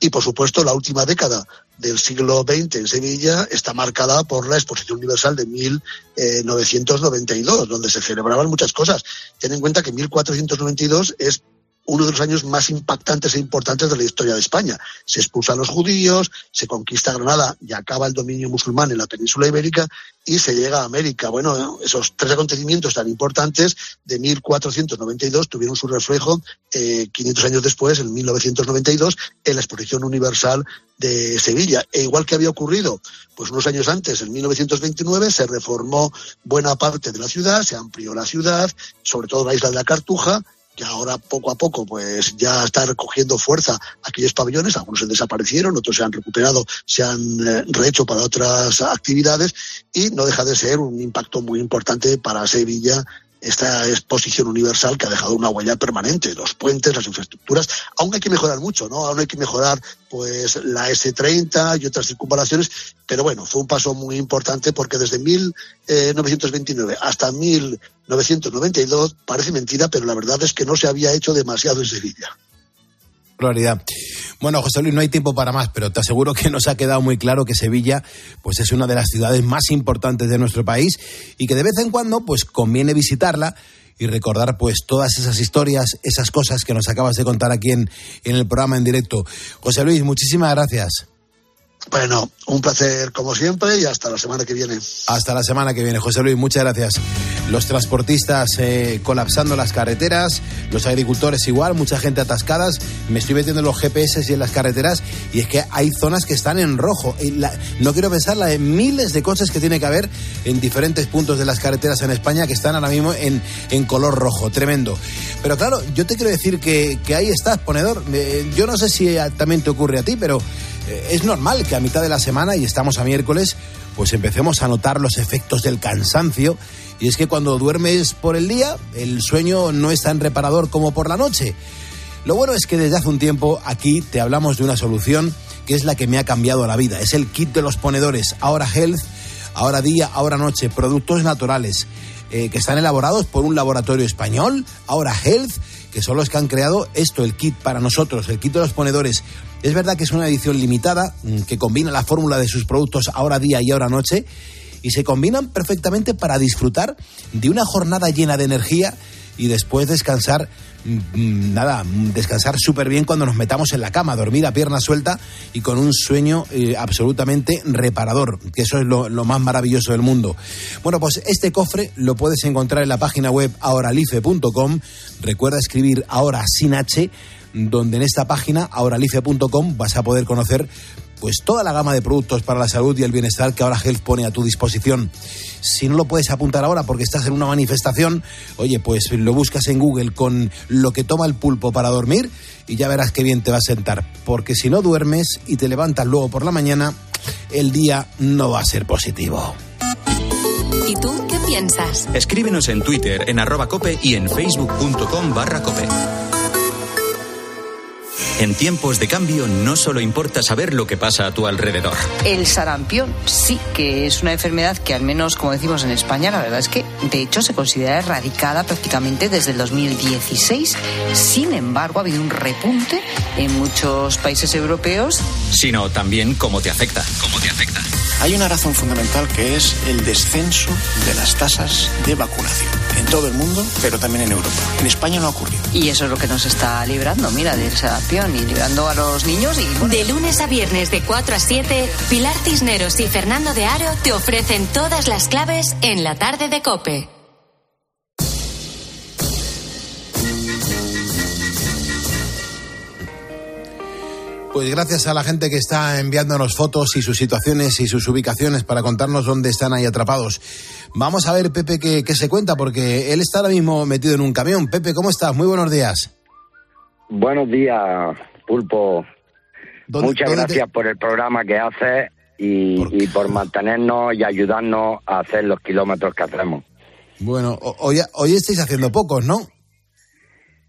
Y por supuesto, la última década del siglo XX en Sevilla está marcada por la exposición universal de 1992, donde se celebraban muchas cosas. Ten en cuenta que 1492 es uno de los años más impactantes e importantes de la historia de España. Se expulsan los judíos, se conquista Granada y acaba el dominio musulmán en la península ibérica y se llega a América. Bueno, esos tres acontecimientos tan importantes de 1492 tuvieron su reflejo eh, 500 años después, en 1992, en la exposición universal de Sevilla. E igual que había ocurrido pues unos años antes, en 1929, se reformó buena parte de la ciudad, se amplió la ciudad, sobre todo la isla de la Cartuja, que ahora poco a poco pues ya está recogiendo fuerza aquellos pabellones, algunos se desaparecieron, otros se han recuperado, se han eh, rehecho para otras actividades. Y no deja de ser un impacto muy importante para Sevilla esta exposición universal que ha dejado una huella permanente, los puentes, las infraestructuras, aún hay que mejorar mucho, ¿no? Aún hay que mejorar pues la S30 y otras circunvalaciones, pero bueno, fue un paso muy importante porque desde 1929 hasta 1992 parece mentira, pero la verdad es que no se había hecho demasiado en Sevilla. Claridad. Bueno, José Luis, no hay tiempo para más, pero te aseguro que nos ha quedado muy claro que Sevilla pues es una de las ciudades más importantes de nuestro país y que de vez en cuando pues conviene visitarla y recordar pues todas esas historias, esas cosas que nos acabas de contar aquí en, en el programa en directo. José Luis, muchísimas gracias. Bueno, un placer como siempre y hasta la semana que viene. Hasta la semana que viene, José Luis, muchas gracias. Los transportistas eh, colapsando las carreteras, los agricultores igual, mucha gente atascadas. Me estoy metiendo en los GPS y en las carreteras y es que hay zonas que están en rojo. no quiero pensar la de miles de coches que tiene que haber en diferentes puntos de las carreteras en España que están ahora mismo en, en color rojo, tremendo. Pero claro, yo te quiero decir que, que ahí estás, ponedor. Eh, yo no sé si también te ocurre a ti, pero eh, es normal que a mitad de la semana, y estamos a miércoles, pues empecemos a notar los efectos del cansancio. Y es que cuando duermes por el día, el sueño no es tan reparador como por la noche. Lo bueno es que desde hace un tiempo aquí te hablamos de una solución que es la que me ha cambiado la vida. Es el kit de los ponedores, ahora health, ahora día, ahora noche, productos naturales. Eh, que están elaborados por un laboratorio español, ahora Health, que son los que han creado esto, el kit para nosotros, el kit de los ponedores. Es verdad que es una edición limitada mm, que combina la fórmula de sus productos ahora día y ahora noche y se combinan perfectamente para disfrutar de una jornada llena de energía y después descansar, mm, mm, nada, descansar súper bien cuando nos metamos en la cama, dormir a pierna suelta y con un sueño eh, absolutamente reparador, que eso es lo, lo, más maravilloso del mundo. Bueno, pues este cofre lo puedes encontrar en la página web ahoralife.com. Recuerda escribir ahora sin H donde en esta página, ahoralife.com, vas a poder conocer pues toda la gama de productos para la salud y el bienestar que ahora Health pone a tu disposición. Si no lo puedes apuntar ahora porque estás en una manifestación, oye, pues lo buscas en Google con lo que toma el pulpo para dormir y ya verás qué bien te va a sentar. Porque si no duermes y te levantas luego por la mañana, el día no va a ser positivo. ¿Y tú qué piensas? Escríbenos en Twitter, en arroba cope y en facebook.com barra cope. En tiempos de cambio no solo importa saber lo que pasa a tu alrededor. El sarampión sí que es una enfermedad que al menos, como decimos en España, la verdad es que de hecho se considera erradicada prácticamente desde el 2016. Sin embargo, ha habido un repunte en muchos países europeos. Sino también cómo te afecta. Cómo te afecta. Hay una razón fundamental que es el descenso de las tasas de vacunación en todo el mundo, pero también en Europa. En España no ha ocurrido. Y eso es lo que nos está librando, mira, del y librando a los niños. Y, bueno, De lunes a viernes de 4 a 7, Pilar Cisneros y Fernando de Aro te ofrecen todas las claves en la tarde de Cope. Pues gracias a la gente que está enviándonos fotos y sus situaciones y sus ubicaciones para contarnos dónde están ahí atrapados. Vamos a ver, Pepe, qué, qué se cuenta, porque él está ahora mismo metido en un camión. Pepe, ¿cómo estás? Muy buenos días. Buenos días, Pulpo. ¿Dónde- Muchas te- gracias por el programa que haces y, y por mantenernos y ayudarnos a hacer los kilómetros que hacemos. Bueno, hoy, hoy estáis haciendo pocos, ¿no?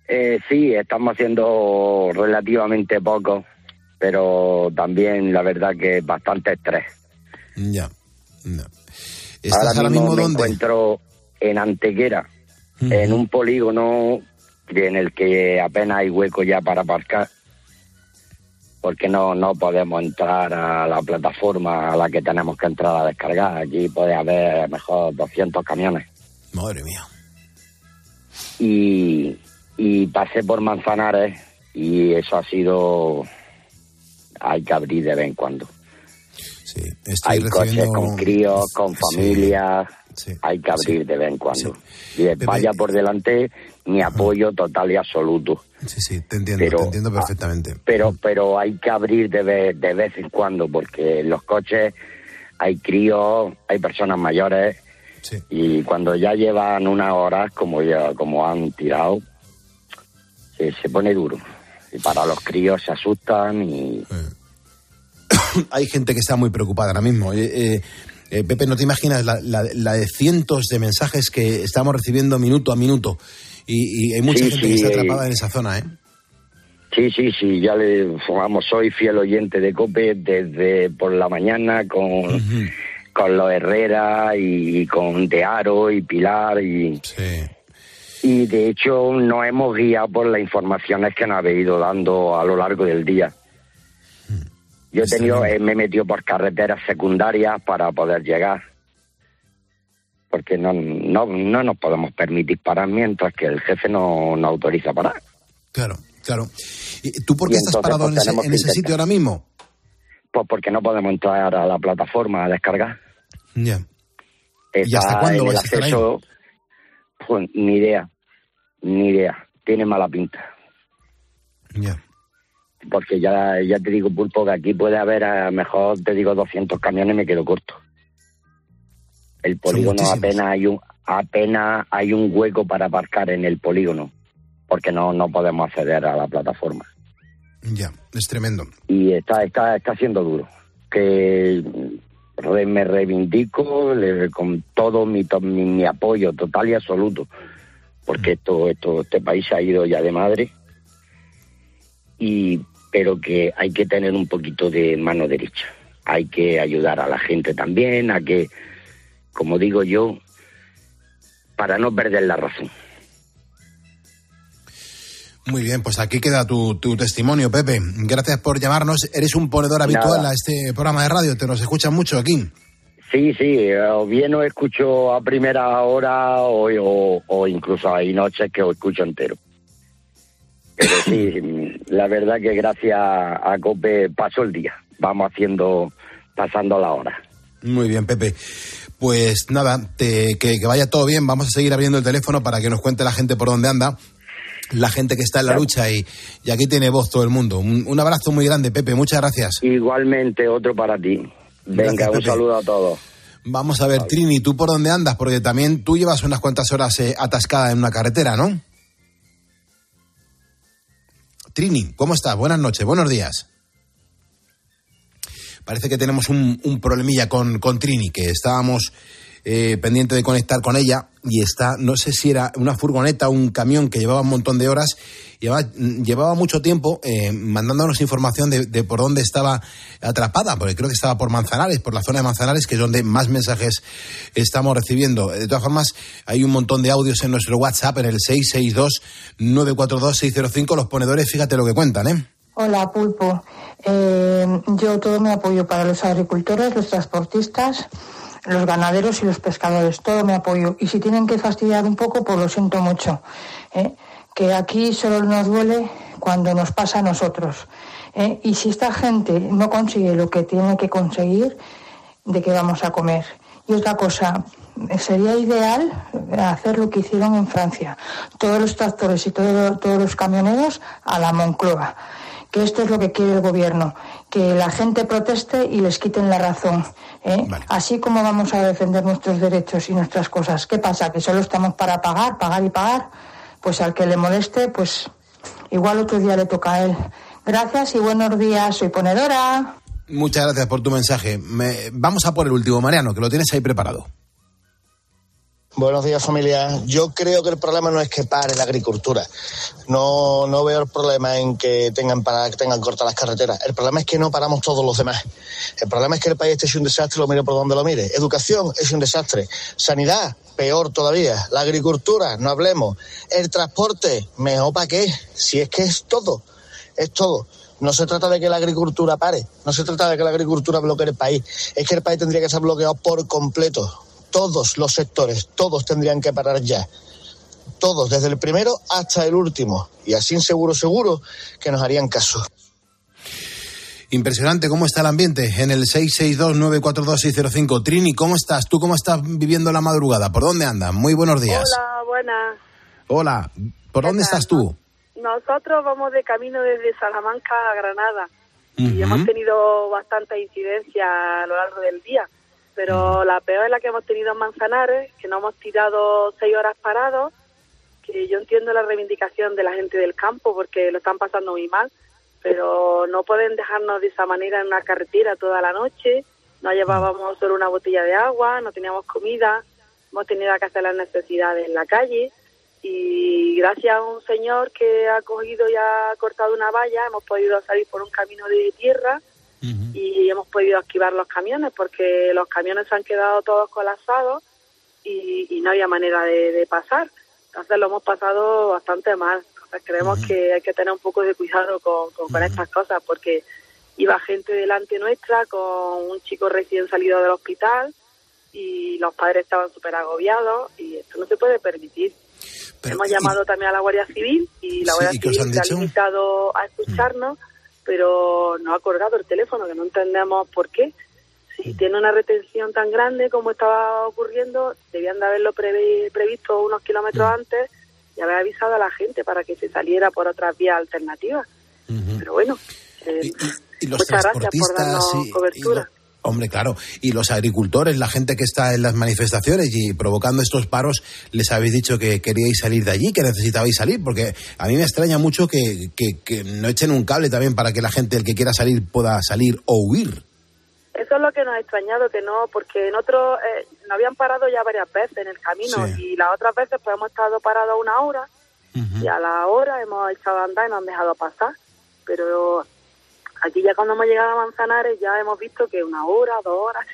Eh, sí, estamos haciendo relativamente poco, pero también la verdad que bastante estrés. Ya. ya. ¿Estás ahora, mismo, mismo me dónde? encuentro en Antequera, en un polígono en el que apenas hay hueco ya para aparcar, porque no, no podemos entrar a la plataforma a la que tenemos que entrar a descargar. Aquí puede haber mejor 200 camiones. Madre mía. Y, y pasé por Manzanares y eso ha sido... Hay que abrir de vez en cuando. Estoy hay coches con críos, con Sí, hay que abrir de vez en cuando. Y Pepe- vaya por delante mi apoyo total y absoluto. Sí, sí, te entiendo, Pero- te entiendo perfectamente. Pero, pero hay que abrir de vez, de vez en cuando porque en los coches hay críos, hay personas mayores y cuando ya llevan unas horas como ya, como han tirado, se, se pone duro. Y para los críos se asustan y Hay gente que está muy preocupada ahora mismo. Eh, eh, eh, Pepe, no te imaginas la, la- la de cientos de mensajes que estamos recibiendo minuto a minuto. Y, y hay mucha Sí, gente sí, que está eh, atrapada en esa zona, ¿eh? Sí, sí, sí, ya le, vamos, soy fiel oyente de COPE desde por la mañana con, con los Herrera y con Tearo y Pilar y... Y de hecho nos hemos guiado por las informaciones que nos habéis ido dando a lo largo del día. Yo he tenido, eh, me he metido por carreteras secundarias para poder llegar. Porque no, no, no nos podemos permitir parar mientras que el jefe no, no autoriza parar. Claro, claro. ¿Y ¿Tú por Y qué estás entonces, parado pues, en ese, en ese sitio ahora mismo? Pues porque no podemos entrar a la plataforma a descargar. Ya. ¿Y hasta cuándo vais a estar ahí? acceso, pues, ni idea, ni idea. Tiene mala pinta. Ya. Porque ya, ya te digo, Pulpo, que aquí puede haber, a lo mejor te digo 200 camiones me quedo corto. El polígono apenas hay un apenas hay un hueco para aparcar en el polígono, porque no, no podemos acceder a la plataforma. Ya, es tremendo. y está está está siendo duro que re- me reivindico le- con todo mi, to- mi mi apoyo total y absoluto porque esto esto este país se ha ido ya de madre y pero que hay que tener un poquito de mano derecha hay que ayudar a la gente también a que como digo yo para no perder la razón Muy bien, pues aquí queda tu, tu testimonio, Pepe. Gracias por llamarnos. Eres un ponedor habitual Nada. a este programa de radio. Te nos escuchan mucho aquí. Sí, sí, eh, o bien os escucho a primera hora o, o, o incluso hay noches que os escucho entero. Pero sí, la verdad que gracias a COPE paso el día. Vamos haciendo, pasando la hora. Muy bien, Pepe. Pues nada, te- que, que vaya todo bien. Vamos a seguir abriendo el teléfono para que nos cuente la gente por dónde anda. La gente que está en la lucha y, y aquí tiene voz todo el mundo. Un, un abrazo muy grande, Pepe. Muchas gracias. Igualmente otro para ti. Venga, Gracias, un Pepe. saludo a todos. Vamos a ver, Trini, ¿tú por dónde andas? Porque también tú llevas unas cuantas horas eh, atascada en una carretera, ¿no? Trini, ¿cómo estás? Buenas noches, buenos días. Parece que tenemos un, un problemilla con, con Trini, que estábamos eh, pendiente de conectar con ella y está, no sé si era una furgoneta o un camión que llevaba un montón de horas además mm, llevaba mucho tiempo eh, mandándonos información de, de por dónde estaba atrapada, porque creo que estaba por Manzanares, por la zona de Manzanares, que es donde más mensajes estamos recibiendo. De todas formas, hay un montón de audios en nuestro WhatsApp, en el 662-942-605. Los ponedores, fíjate lo que cuentan, ¿eh? Hola, Pulpo. Eh, yo todo mi apoyo para los agricultores, los transportistas, los ganaderos y los pescadores. Todo mi apoyo. Y si tienen que fastidiar un poco, pues lo siento mucho. ¿eh? Que aquí solo nos duele cuando nos pasa a nosotros. ¿eh? Y si esta gente no consigue lo que tiene que conseguir, ¿de qué vamos a comer? Y otra cosa, sería ideal hacer lo que hicieron en Francia. Todos los tractores y todo- todos los camioneros a la Moncloa. Que esto es lo que quiere el gobierno. Que la gente proteste y les quiten la razón. ¿eh? Así como vamos a defender nuestros derechos y nuestras cosas. ¿Qué pasa? ¿Que solo estamos para pagar, pagar y pagar? Pues al que le moleste, pues igual otro día le toca a él. Gracias y buenos días. Soy ponedora. Muchas gracias por tu mensaje. Me- vamos a por el último, Mariano, que lo tienes ahí preparado. Buenos días, familia. Yo creo que el problema no es que pare la agricultura. No, no veo el problema en que tengan para que tengan cortas las carreteras. El problema es que no paramos todos los demás. El problema es que el país este es un desastre, lo mire por donde lo mire. Educación es un desastre. Sanidad, peor todavía. La agricultura, no hablemos. El transporte, mejor para qué. Si es que es todo. Es todo. No se trata de que la agricultura pare, no se trata de que la agricultura bloquee el país, es que el país tendría que estar bloqueado por completo. Todos los sectores, todos tendrían que parar ya. Todos, desde el primero hasta el último. Y así seguro, seguro que nos harían caso. Impresionante cómo está el ambiente en el 662-942-605. Trini, ¿cómo estás? ¿Tú cómo estás viviendo la madrugada? ¿Por dónde andas? Muy buenos días. Hola, buenas. Hola, ¿por dónde estás tú? Nosotros vamos de camino desde Salamanca a Granada y hemos tenido bastante incidencia a lo largo del día, pero la peor es la que hemos tenido en Manzanares, que nos hemos tirado seis horas parados, que yo entiendo la reivindicación de la gente del campo porque lo están pasando muy mal, pero no pueden dejarnos de esa manera en una carretera toda la noche, no llevábamos solo una botella de agua, no teníamos comida, hemos tenido que hacer las necesidades en la calle. Y gracias a un señor que ha cogido y ha cortado una valla hemos podido salir por un camino de tierra y hemos podido esquivar los camiones porque los camiones se han quedado todos colapsados y, y no había manera de, de pasar. Entonces lo hemos pasado bastante mal. Entonces creemos que hay que tener un poco de cuidado con, con, con estas cosas porque iba gente delante nuestra con un chico recién salido del hospital y los padres estaban súper agobiados y esto no se puede permitir. Hemos llamado también a la Guardia Civil y la Guardia ¿y qué os Civil se ha limitado a escucharnos, pero no ha colgado el teléfono, que no entendemos por qué. Si tiene una retención tan grande como estaba ocurriendo, debían de haberlo previ- previsto unos kilómetros antes y haber avisado a la gente para que se saliera por otras vías alternativas. Pero bueno, eh, Y los muchas gracias por darnos y- y cobertura. Hombre, claro. Y los agricultores, la gente que está en las manifestaciones y provocando estos paros, les habéis dicho que queríais salir de allí, que necesitabais salir, porque a mí me extraña mucho que, que- que no echen un cable también para que la gente, el que quiera salir, pueda salir o huir. Eso es lo que nos ha extrañado, que no, porque en otro, eh, nos habían parado ya varias veces en el camino y las otras veces pues hemos estado parados una hora y a la hora hemos echado a andar y nos han dejado pasar. Pero aquí ya cuando hemos llegado a Manzanares ya hemos visto que una hora, dos horas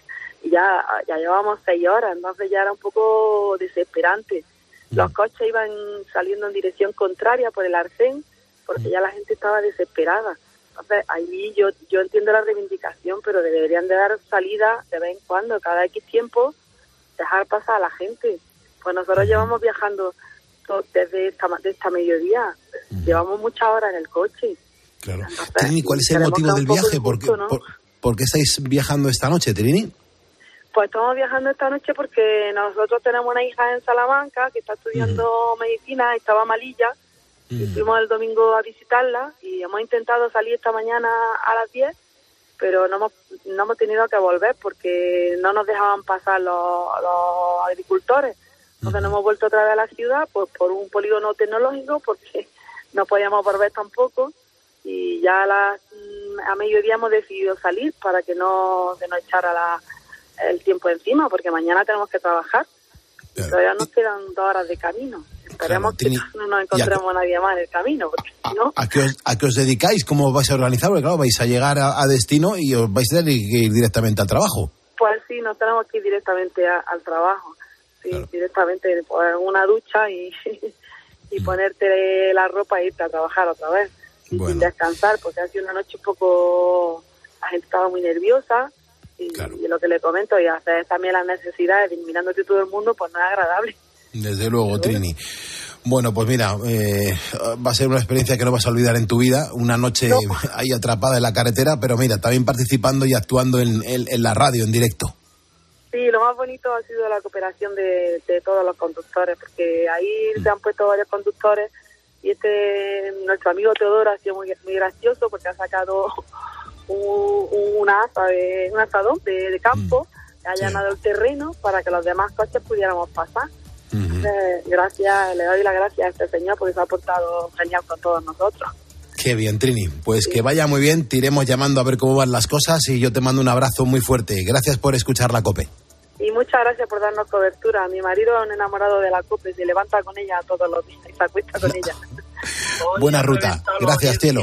y ya, ya llevamos seis horas, entonces ya era un poco desesperante. Los coches iban saliendo en dirección contraria por el arcén porque ya la gente estaba desesperada. Entonces, ahí yo, yo entiendo la reivindicación, pero deberían de dar salida de vez en cuando, cada X tiempo, dejar pasar a la gente. Pues nosotros llevamos viajando desde esta, de esta mediodía, llevamos muchas horas en el coche. Claro. Trini, ¿cuál es el motivo del viaje? ¿Por qué, gusto, ¿no? por, por qué estáis viajando esta noche, Trini? Pues estamos viajando esta noche porque nosotros tenemos una hija en Salamanca que está estudiando medicina, estaba malilla, y fuimos el domingo a visitarla y hemos intentado salir esta mañana a las 10, pero no hemos, no hemos tenido que volver porque no nos dejaban pasar los, los agricultores. Entonces nos hemos vuelto otra vez a la ciudad pues por un polígono tecnológico porque no podíamos volver tampoco y ya a, las, mm, a mediodía hemos decidido salir para que no se nos echara la, el tiempo encima, porque mañana tenemos que trabajar. Todavía nos quedan dos horas de camino. Esperemos Claro, que no nos encontremos a nadie más en el camino, porque si no, ¿A qué, os, ¿A qué os dedicáis? ¿Cómo vais a organizar? Porque claro, vais a llegar a, a destino y os vais a tener que ir directamente al trabajo. pues sí, nos tenemos que ir directamente a- al trabajo. Sí, directamente, pues una ducha y, y ponerte la ropa e irte a trabajar otra vez. Y sin descansar, porque ha sido una noche un poco... La gente estaba muy nerviosa y, y lo que le comento, y hacer también las necesidades de ir mirándote todo el mundo, pues no es agradable. Desde luego, Trini. Bueno, pues mira, eh, va a ser una experiencia que no vas a olvidar en tu vida, una noche ahí atrapada en la carretera, pero mira, también participando y actuando en, en- en la radio, en directo. Sí, lo más bonito ha sido la cooperación de, de todos los conductores, porque ahí se han puesto varios conductores y este nuestro amigo Teodoro ha sido muy, muy gracioso porque ha sacado un, una asa de, un asadón de, de campo, ha allanado el terreno para que los demás coches pudiéramos pasar. Eh, gracias, le doy las gracias a este señor porque se ha portado genial con todos nosotros. Qué bien, Trini. Pues que vaya muy bien, te iremos llamando a ver cómo van las cosas y yo te mando un abrazo muy fuerte. Gracias por escuchar la COPE. Y muchas gracias por darnos cobertura. Mi marido es un enamorado de la COPE, se levanta con ella todos los días y se acuesta con ella. Buena ruta. Gracias, cielo.